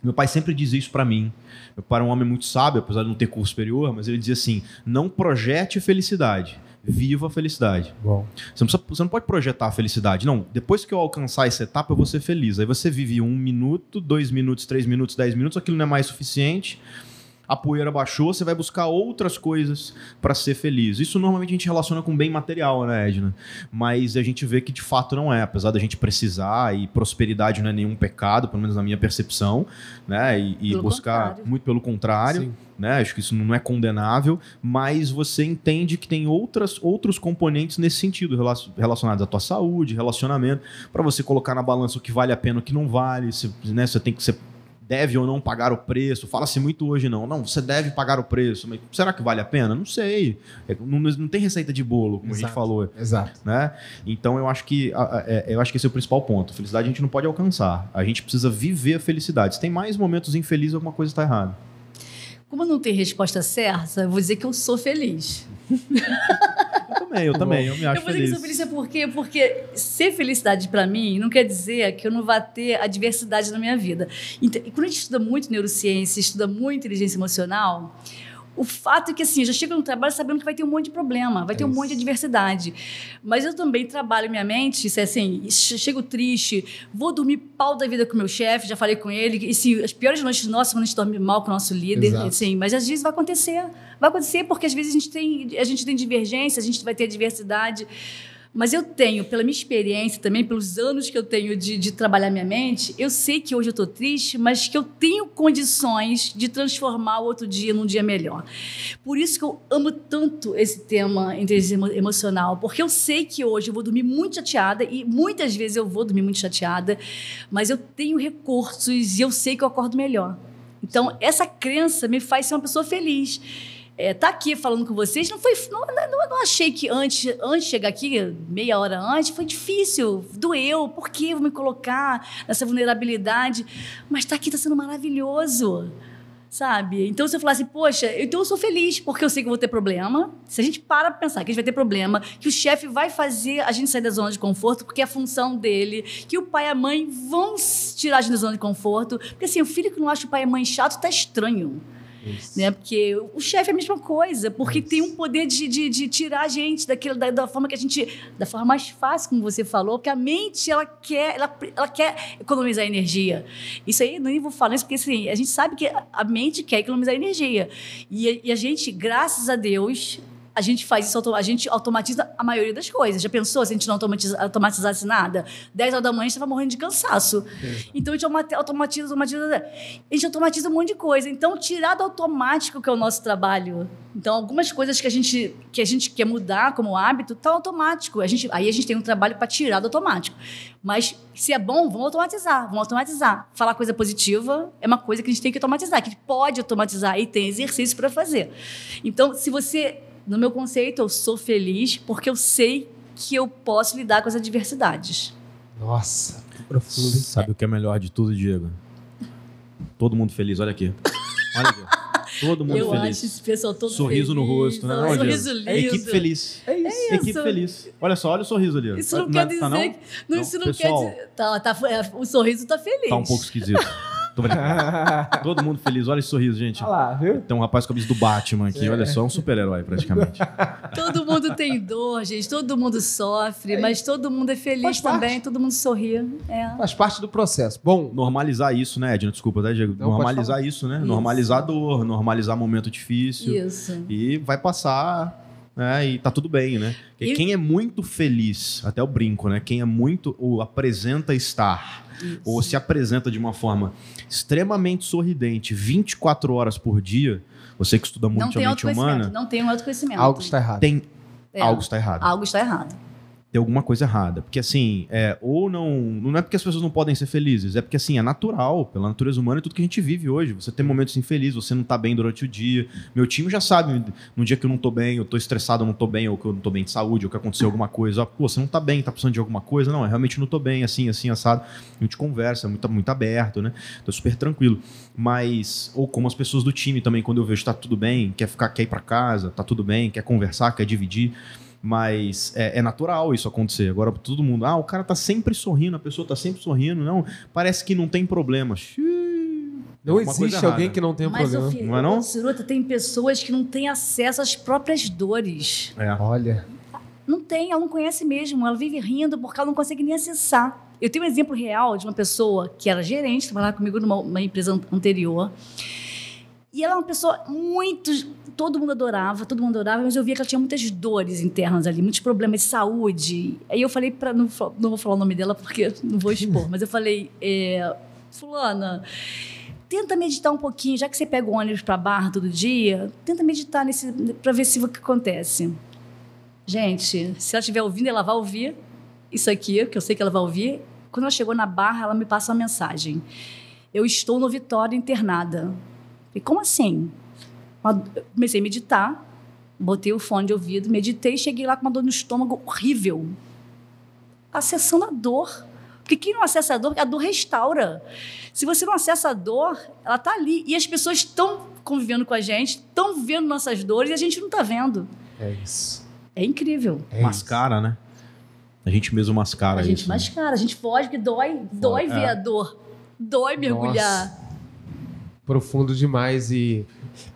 Speaker 1: Meu pai sempre dizia isso para mim. Meu pai era um homem muito sábio, apesar de não ter curso superior, mas ele dizia assim: não projete felicidade, viva a felicidade.
Speaker 2: Bom.
Speaker 1: Você não, precisa- você não pode projetar a felicidade. Não, depois que eu alcançar essa etapa, eu vou ser feliz. Aí você vive um minuto, dois minutos, três minutos, dez minutos, aquilo não é mais suficiente. A poeira baixou, você vai buscar outras coisas para ser feliz. Isso normalmente a gente relaciona com bem material, né, Edna? Mas a gente vê que de fato não é. Apesar da gente precisar, e prosperidade não é nenhum pecado, pelo menos na minha percepção, né? E, e buscar
Speaker 3: contrário.
Speaker 1: muito pelo contrário
Speaker 2: Sim.
Speaker 1: né? Acho que isso não é condenável, mas você entende que tem outras, outros componentes nesse sentido, relacion- relacionados à tua saúde, relacionamento, para você colocar na balança o que vale a pena e o que não vale, se, né? Você tem que você deve ou não pagar o preço. Fala-se muito hoje não. Não, você deve pagar o preço, mas será que vale a pena? Não sei. É, não, não tem receita de bolo, como a gente
Speaker 2: Exato.
Speaker 1: falou
Speaker 2: Exato.
Speaker 1: né? Então eu acho que é, eu acho que esse é o principal ponto. Felicidade a gente não pode alcançar. A gente precisa viver a felicidade. Se tem mais momentos infelizes, alguma coisa está errada.
Speaker 3: Como não tem resposta certa, eu vou dizer que eu sou feliz.
Speaker 1: Eu também, eu também, eu me acho
Speaker 3: eu vou dizer que
Speaker 1: feliz.
Speaker 3: sou feliz é porque, porque ser felicidade pra mim não quer dizer que eu não vá ter adversidade na minha vida. Então, e quando a gente estuda muito neurociência, estuda muito inteligência emocional, o fato é que assim, eu já chego no trabalho sabendo que vai ter um monte de problema, vai ter um monte de adversidade. Mas eu também trabalho minha mente, se é assim, che- chego triste, vou dormir pau da vida com meu chefe, já falei com ele, e se as piores noites nossas quando a gente dorme mal com o nosso líder,
Speaker 2: Exato.
Speaker 3: assim, mas às vezes vai acontecer. Vai acontecer porque às vezes a gente tem, a gente tem divergência, a gente vai ter diversidade. Mas eu tenho, pela minha experiência também, pelos anos que eu tenho de, de trabalhar minha mente, eu sei que hoje eu estou triste, mas que eu tenho condições de transformar o outro dia num dia melhor. Por isso que eu amo tanto esse tema inteligência emo- emocional, porque eu sei que hoje eu vou dormir muito chateada e muitas vezes eu vou dormir muito chateada, mas eu tenho recursos e eu sei que eu acordo melhor. Então, essa crença me faz ser uma pessoa feliz. É, tá aqui falando com vocês, não foi. Não, não, não achei que antes, antes de chegar aqui, meia hora antes, foi difícil, doeu. Por que vou me colocar nessa vulnerabilidade? Mas tá aqui, tá sendo maravilhoso. Sabe? Então, se eu falar assim, poxa, então eu sou feliz, porque eu sei que eu vou ter problema. Se a gente para pra pensar que a gente vai ter problema, que o chefe vai fazer a gente sair da zona de conforto, porque é a função dele, que o pai e a mãe vão tirar a gente da zona de conforto. Porque assim, o filho que não acha o pai e a mãe chato tá estranho
Speaker 2: Isso.
Speaker 3: né? Porque o chefe é a mesma coisa, porque tem um poder de, de, de tirar a gente daquilo, da, da forma que a gente. Da forma mais fácil, como você falou, porque a mente, ela quer, ela, ela quer economizar energia. Isso aí, nem vou falar isso, porque assim, a gente sabe que a mente quer economizar energia. E, e a gente, graças a Deus. A gente faz isso, a gente automatiza a maioria das coisas. Já pensou se a gente não automatiza, automatizasse nada? 10 horas da manhã a gente estava morrendo de cansaço. Então a gente automati- automatiza, automatiza. A gente automatiza um monte de coisa. Então, tirar do automático, que é o nosso trabalho. Então, algumas coisas que a gente, que a gente quer mudar como hábito, tá automático. A gente, aí a gente tem um trabalho para tirar do automático. Mas se é bom, vamos automatizar, vamos automatizar. Falar coisa positiva é uma coisa que a gente tem que automatizar, que a gente pode automatizar e tem exercício para fazer. Então, se você, no meu conceito, eu sou feliz porque eu sei que eu posso lidar com as adversidades.
Speaker 2: Nossa, que profundo. hein?
Speaker 1: Sabe o que é melhor de tudo, Diego? Todo mundo feliz, olha aqui. Olha aqui. Todo mundo
Speaker 3: eu
Speaker 1: feliz.
Speaker 3: acho esse pessoal todo
Speaker 1: Sorriso no
Speaker 3: feliz,
Speaker 1: rosto, né? Não,
Speaker 3: sorriso
Speaker 1: Diego?
Speaker 3: lindo.
Speaker 1: É equipe feliz.
Speaker 2: É isso.
Speaker 1: Equipe
Speaker 3: isso.
Speaker 1: feliz. Olha só, olha o sorriso ali.
Speaker 3: Isso não,
Speaker 1: Tá-
Speaker 3: quer
Speaker 1: tá
Speaker 3: dizer
Speaker 1: não?
Speaker 3: que. Não,
Speaker 1: Não?
Speaker 3: isso não
Speaker 1: Pessoal.
Speaker 3: quer dizer. Tá, tá, é, o sorriso tá feliz.
Speaker 1: Tá um pouco esquisito. Tô brincando. Todo mundo feliz. Olha esse sorriso, gente.
Speaker 2: Olha lá, viu?
Speaker 1: Tem um rapaz com a camisa do Batman aqui. Olha só, um super-herói praticamente.
Speaker 3: Todo mundo tem dor, gente. Todo mundo sofre, mas todo mundo é feliz
Speaker 2: Faz parte.
Speaker 3: também. Todo mundo sorri. É.
Speaker 2: Faz parte do processo. Bom,
Speaker 1: Normalizar isso, né, Edna? Desculpa, tá, Diego?
Speaker 2: Pode
Speaker 1: normalizar isso, né?
Speaker 3: Isso.
Speaker 1: Normalizar a dor, normalizar momento difícil.
Speaker 3: Isso.
Speaker 1: E vai passar, né? E tá tudo bem, né? Porque
Speaker 3: E-
Speaker 1: quem é muito feliz, até o brinco, né? Quem é muito, ou apresenta estar,
Speaker 3: Isso.
Speaker 1: ou se apresenta de uma forma extremamente sorridente 24 horas por dia, você que estuda
Speaker 3: Não
Speaker 1: muito
Speaker 3: tem
Speaker 1: a mente humana,
Speaker 3: Não tem um autoconhecimento.
Speaker 2: algo está errado.
Speaker 1: tem
Speaker 3: É.
Speaker 1: algo está errado.
Speaker 3: Algo está errado.
Speaker 1: Tem alguma coisa errada. Porque assim, é, ou não. Não é porque as pessoas não podem ser felizes, é porque assim, é natural, pela natureza humana, é tudo que a gente vive hoje. Você tem momentos infelizes, você não tá bem durante o dia. Meu time já sabe, no dia que eu não tô bem, eu tô estressado, eu não tô bem, ou que eu não tô bem de saúde, ou que aconteceu alguma coisa. Pô, você não tá bem, tá precisando de alguma coisa? Não, eu realmente não tô bem, assim, assim, assado. A gente conversa, é muito, muito aberto, né? Tô super tranquilo. Mas, ou como as pessoas do time também, quando eu vejo tá tudo bem, quer ficar, quer ir pra casa, tá tudo bem, quer conversar, quer dividir. Mas é, é natural isso acontecer. Agora, todo mundo, ah, o cara tá sempre sorrindo, a pessoa tá sempre sorrindo. Não, parece que não tem problema. Xiii,
Speaker 2: Não existe alguém que não tenha
Speaker 3: Mas,
Speaker 2: problema.
Speaker 3: ô, filho,
Speaker 1: Não é não?
Speaker 3: Ciruta, tem pessoas que não têm acesso às próprias dores.
Speaker 1: É.
Speaker 2: Olha.
Speaker 3: Não tem, ela não conhece mesmo. Ela vive rindo porque ela não consegue nem acessar. Eu tenho um exemplo real de uma pessoa que era gerente, trabalhava comigo numa uma empresa an- anterior. E ela é uma pessoa muito. Todo mundo adorava, todo mundo adorava, mas eu via que ela tinha muitas dores internas ali, muitos problemas de saúde. Aí eu falei para. Não, não vou falar o nome dela porque não vou expor, mas eu falei. É, Fulana, tenta meditar um pouquinho, já que você pega o ônibus para barra todo dia, tenta meditar nesse para ver se o que acontece. Gente, se ela estiver ouvindo, ela vai ouvir isso aqui, que eu sei que ela vai ouvir. Quando ela chegou na barra, ela me passa uma mensagem. Eu estou no Vitória internada. E como assim? Eu Comecei a meditar, botei o fone de ouvido, meditei e cheguei lá com uma dor no estômago horrível. Acessando a dor. Porque quem não acessa a dor, a dor restaura. Se você não acessa a dor, ela está ali. E as pessoas estão convivendo com a gente, estão vendo nossas dores e a gente não está vendo.
Speaker 2: É isso.
Speaker 3: É incrível.
Speaker 2: É.
Speaker 1: Mascara, né? A gente mesmo mascara
Speaker 3: a gente
Speaker 1: isso. né?
Speaker 3: mascara, a gente foge, que dói, dói ver
Speaker 1: é.
Speaker 3: a dor. Dói mergulhar.
Speaker 2: Profundo demais. E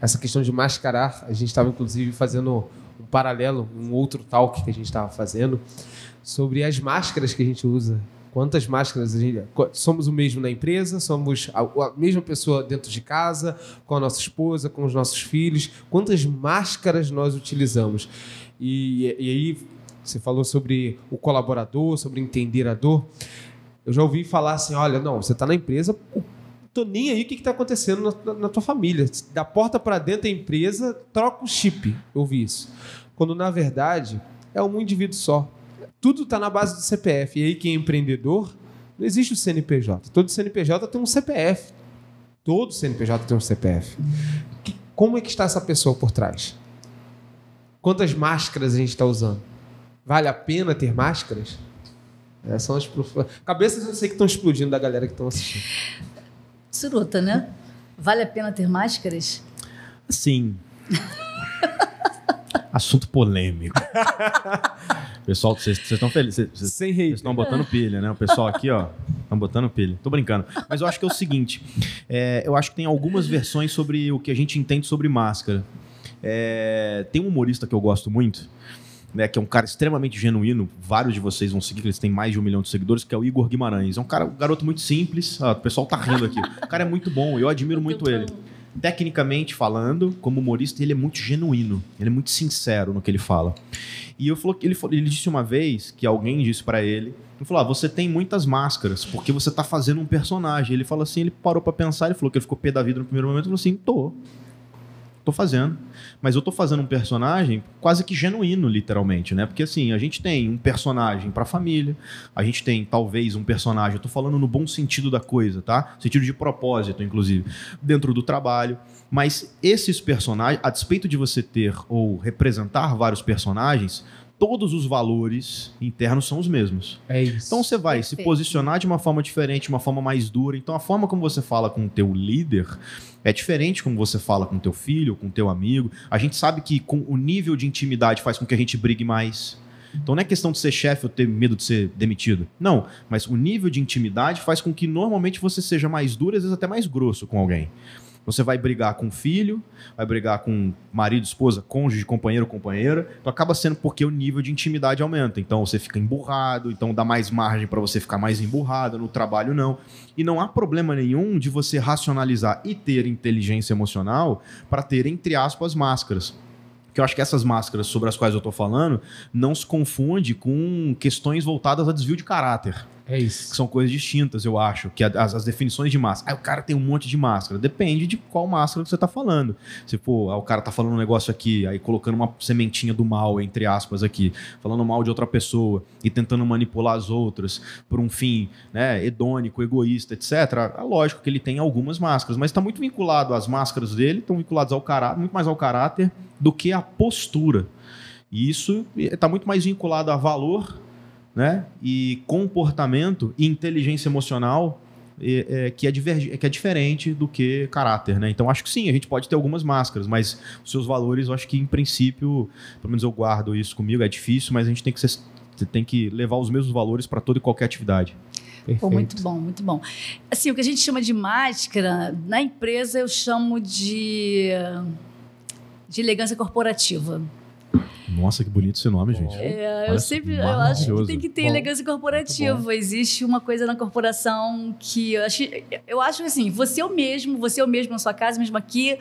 Speaker 2: essa questão de mascarar, a gente estava inclusive fazendo um paralelo, um outro talk que a gente estava fazendo, sobre as máscaras que a gente usa. Quantas máscaras a gente. Somos o mesmo na empresa, somos a, a mesma pessoa dentro de casa, com a nossa esposa, com os nossos filhos. Quantas máscaras nós utilizamos? E, e aí, você falou sobre o colaborador, sobre entender a dor. Eu já ouvi falar assim: olha, não, você está na empresa, tô nem aí o que, que tá acontecendo na, na- na tua família. Da porta para dentro da empresa, troca o chip. Eu vi isso. Quando na verdade é um indivíduo só. Tudo tá na base do CPF. E aí quem é empreendedor, não existe o CNPJ. Todo CNPJ tem um CPF. Todo CNPJ tem um CPF. Que- como é que está essa pessoa por trás? Quantas máscaras a gente está usando? Vale a pena ter máscaras? Essas são as prof... cabeças eu sei que estão explodindo da galera que estão assistindo.
Speaker 3: Ciruta, né? Vale a pena ter máscaras?
Speaker 1: Sim. Assunto polêmico. Pessoal, vocês vocês estão felizes. Vocês
Speaker 2: Sem
Speaker 1: vocês
Speaker 2: hate.
Speaker 1: estão botando pilha, né? O pessoal aqui, ó, estão botando pilha. Tô brincando. Mas eu acho que é o seguinte: é, eu acho que tem algumas versões sobre o que a gente entende sobre máscara. É, tem um humorista que eu gosto muito, né, que é um cara extremamente genuíno. Vários de vocês vão seguir, que eles têm mais de um milhão de seguidores, que é o Igor Guimarães. É um cara, um garoto muito simples. Ó, o pessoal tá rindo aqui. O cara é muito bom, eu admiro muito ele tecnicamente falando, como humorista, ele é muito genuíno, ele é muito sincero no que ele fala. E eu falou ele, ele disse uma vez que alguém disse pra ele, ele falou: ah, você tem muitas máscaras porque você tá fazendo um personagem. Ele falou assim, ele parou pra pensar, ele falou que ele ficou pé da vida no primeiro momento, ele falou assim, tô. Tô fazendo. Mas eu tô fazendo um personagem quase que genuíno, literalmente, né? Porque assim, a gente tem um personagem pra família, a gente tem talvez um personagem, eu tô falando no bom sentido da coisa, tá? Sentido de propósito, inclusive, dentro do trabalho. Mas esses personagens, a despeito de você ter ou representar vários personagens, todos os valores internos são os mesmos.
Speaker 2: É isso.
Speaker 1: Então você vai se
Speaker 3: Perfeito.
Speaker 1: posicionar de uma forma diferente, de uma forma mais dura. Então a forma como você fala com o teu líder é diferente como você fala com o teu filho, com o teu amigo. A gente sabe que com o nível de intimidade faz com que a gente brigue mais. Então não é questão de ser chefe ou ter medo de ser demitido. Não, mas o nível de intimidade faz com que normalmente você seja mais duro, às vezes até mais grosso com alguém. Você vai brigar com filho, vai brigar com marido, esposa, cônjuge, companheiro, companheira. Então acaba sendo porque o nível de intimidade aumenta. Então você fica emburrado, então dá mais margem para você ficar mais emburrado, no trabalho não. E não há problema nenhum de você racionalizar e ter inteligência emocional para ter, entre aspas, máscaras. Porque eu acho que essas máscaras sobre as quais eu tô falando não se confunde com questões voltadas a desvio de caráter
Speaker 2: É
Speaker 1: que
Speaker 2: isso.
Speaker 1: são coisas distintas, eu acho. Que as, as definições de máscara. O cara tem um monte de máscara. Depende de qual máscara que você tá falando. Se for, ah, o cara tá falando um negócio aqui, aí colocando uma sementinha do mal, entre aspas, aqui, falando mal de outra pessoa e tentando manipular as outras por um fim né, hedônico, egoísta, etc. É lógico que ele tem algumas máscaras, mas está muito vinculado às máscaras dele, estão vinculados ao caráter, muito mais ao caráter do que à postura. E isso está muito mais vinculado a valor né? E comportamento e inteligência emocional é, é, que, é divergi- que é diferente do que caráter, né? Então acho que sim, a gente pode ter algumas máscaras, mas os seus valores, eu acho que em princípio, pelo menos eu guardo isso comigo, é difícil, mas a gente tem que ser- tem que levar os mesmos valores para toda e qualquer atividade.
Speaker 3: Pô, muito bom, muito bom. Assim, o que a gente chama de máscara, na empresa eu chamo de, de elegância corporativa.
Speaker 1: Nossa, que bonito esse nome, gente.
Speaker 3: É, eu sempre eu acho que tem que ter bom, elegância corporativa. Existe uma coisa na corporação que eu acho, eu acho assim, você é o mesmo, você é o mesmo na sua casa, mesmo aqui,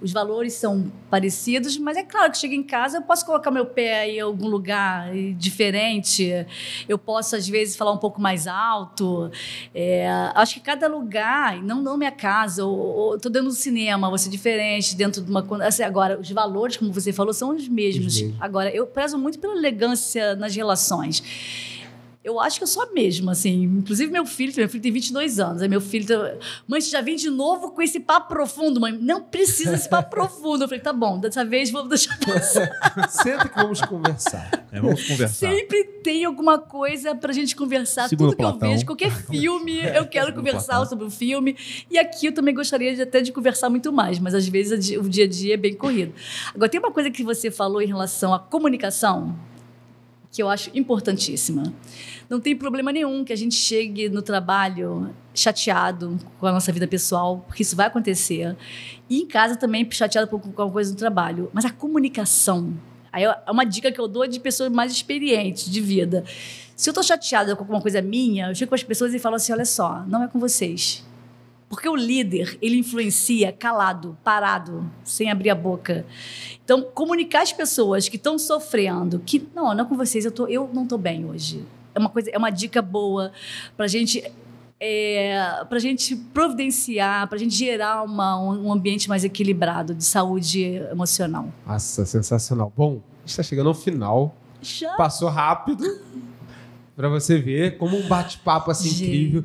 Speaker 3: os valores são parecidos, mas é claro que chega em casa, eu posso colocar meu pé em algum lugar diferente, eu posso às vezes falar um pouco mais alto. É, acho que cada lugar, não, não minha casa, ou, ou tô dentro do cinema, você é diferente, dentro de uma. Assim, agora, os valores, como você falou, são os mesmos. Os mesmos. Agora, eu prezo muito pela elegância nas relações. Eu acho que eu sou a mesma, assim. Inclusive, meu filho, meu filho tem 22 anos. Aí meu filho, tá, mãe, você já vem de novo com esse papo profundo, mãe. Não precisa desse papo profundo. Eu falei, tá bom, dessa vez vamos deixar passar.
Speaker 2: Senta que vamos conversar.
Speaker 1: É, vamos conversar.
Speaker 3: Sempre tem alguma coisa pra gente conversar. Segundo Tudo que Platão. eu vejo, qualquer filme, eu quero conversar sobre o filme. E aqui eu também gostaria de, até de conversar muito mais, mas às vezes o dia a dia é bem corrido. Agora, tem uma coisa que você falou em relação à comunicação que eu acho importantíssima. Não tem problema nenhum que a gente chegue no trabalho chateado com a nossa vida pessoal, porque isso vai acontecer. E em casa também chateado com alguma coisa no trabalho. Mas a comunicação, aí é uma dica que eu dou de pessoas mais experientes de vida. Se eu estou chateada com alguma coisa minha, eu chego com as pessoas e falo assim: olha só, não é com vocês. Porque o líder, ele influencia calado, parado, sem abrir a boca. Então, comunicar às pessoas que estão sofrendo que, não, não é com vocês, eu, tô, eu não estou bem hoje. É uma, coisa, é uma dica boa para gente, é, a gente providenciar, para a gente gerar uma, um ambiente mais equilibrado de saúde emocional.
Speaker 2: Nossa, sensacional. Bom, está chegando ao final. Já? Passou rápido para você ver como um bate-papo assim Gente. incrível.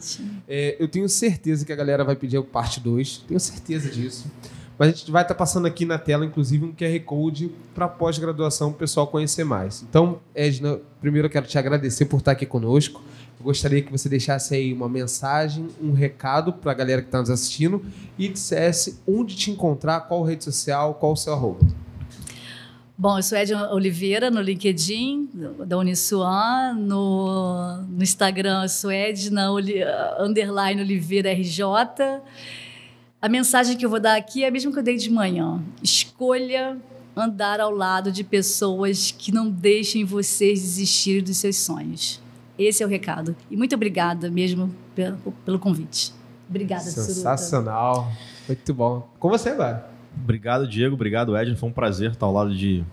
Speaker 2: É, eu tenho certeza que a galera vai pedir o parte 2, tenho certeza disso. Mas a gente vai estar tá passando aqui na tela, inclusive, um QR Code para pós-graduação, o pessoal conhecer mais. Então, Edna, primeiro eu quero te agradecer por estar aqui conosco. Eu gostaria que você deixasse aí uma mensagem, um recado para a galera que está nos assistindo e dissesse onde te encontrar, qual rede social, qual o seu arroba.
Speaker 3: Bom, eu sou Edna Oliveira no LinkedIn da Uniswan, no, no Instagram eu sou Edna underline Oliveira RJ. A mensagem que eu vou dar aqui é a mesma que eu dei de manhã. Escolha andar ao lado de pessoas que não deixem vocês desistir dos seus sonhos. Esse é o recado. E muito obrigada mesmo pelo, pelo convite. Obrigada,
Speaker 2: Sensacional. Muito bom. Com você agora.
Speaker 1: Obrigado, Diego. Obrigado, Edna. Foi um prazer estar ao lado de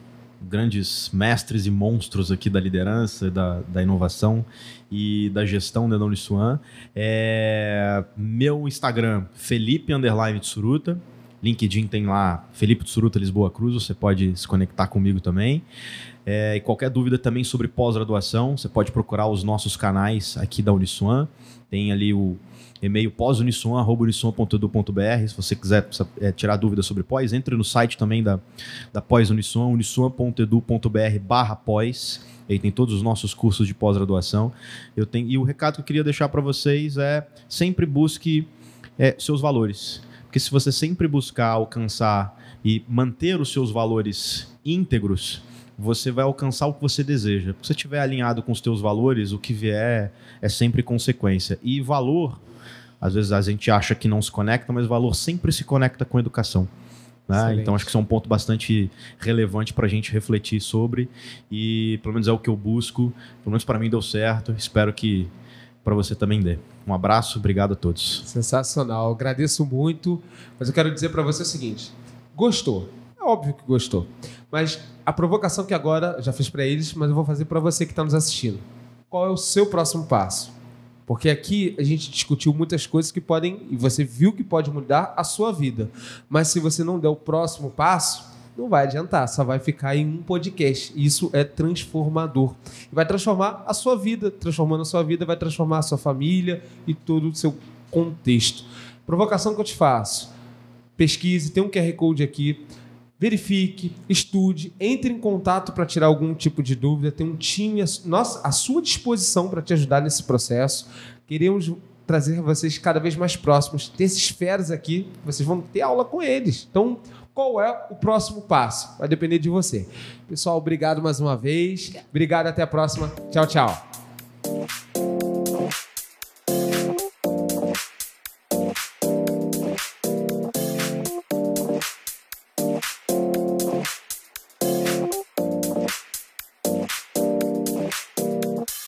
Speaker 1: grandes mestres e monstros aqui da liderança, da, da inovação e da gestão da Uniswan. É, meu Instagram, Felipe Underline Tsuruta. LinkedIn tem lá Felipe Tsuruta Lisboa Cruz, você pode se conectar comigo também. É, e qualquer dúvida também sobre pós-graduação, você pode procurar os nossos canais aqui da Uniswan. Tem ali o e-mail pós-uniswan.uniswan.edu.br. Se você quiser é, tirar dúvidas sobre pós, entre no site também da, da pós-uniswan, uniswan.edu.br barra pós. Aí tem todos os nossos cursos de pós-graduação. Eu tenho E o recado que eu queria deixar para vocês é sempre busque é, seus valores. Porque se você sempre buscar alcançar e manter os seus valores íntegros, você vai alcançar o que você deseja. Se você estiver alinhado com os teus valores, o que vier é sempre consequência. E valor às vezes a gente acha que não se conecta, mas o valor sempre se conecta com a educação. Né? Então acho que isso é um ponto bastante relevante para a gente refletir sobre e pelo menos é o que eu busco. Pelo menos para mim deu certo. Espero que para você também dê. Um abraço, obrigado a todos.
Speaker 2: Sensacional, agradeço muito. Mas eu quero dizer para você o seguinte: gostou? É óbvio que gostou. Mas a provocação que agora já fiz para eles, mas eu vou fazer para você que está nos assistindo. Qual é o seu próximo passo? Porque aqui a gente discutiu muitas coisas que podem, e você viu que pode mudar a sua vida. Mas se você não der o próximo passo, não vai adiantar, só vai ficar em um podcast. Isso é transformador. Vai transformar a sua vida, transformando a sua vida, vai transformar a sua família e todo o seu contexto. Provocação que eu te faço: pesquise, tem um QR Code aqui verifique, estude, entre em contato para tirar algum tipo de dúvida. Tem um time à sua disposição para te ajudar nesse processo. Queremos trazer vocês cada vez mais próximos. Tem esses feras aqui, vocês vão ter aula com eles. Então, qual é o próximo passo? Vai depender de você. Pessoal, obrigado mais uma vez. Obrigado, até a próxima. Tchau, tchau.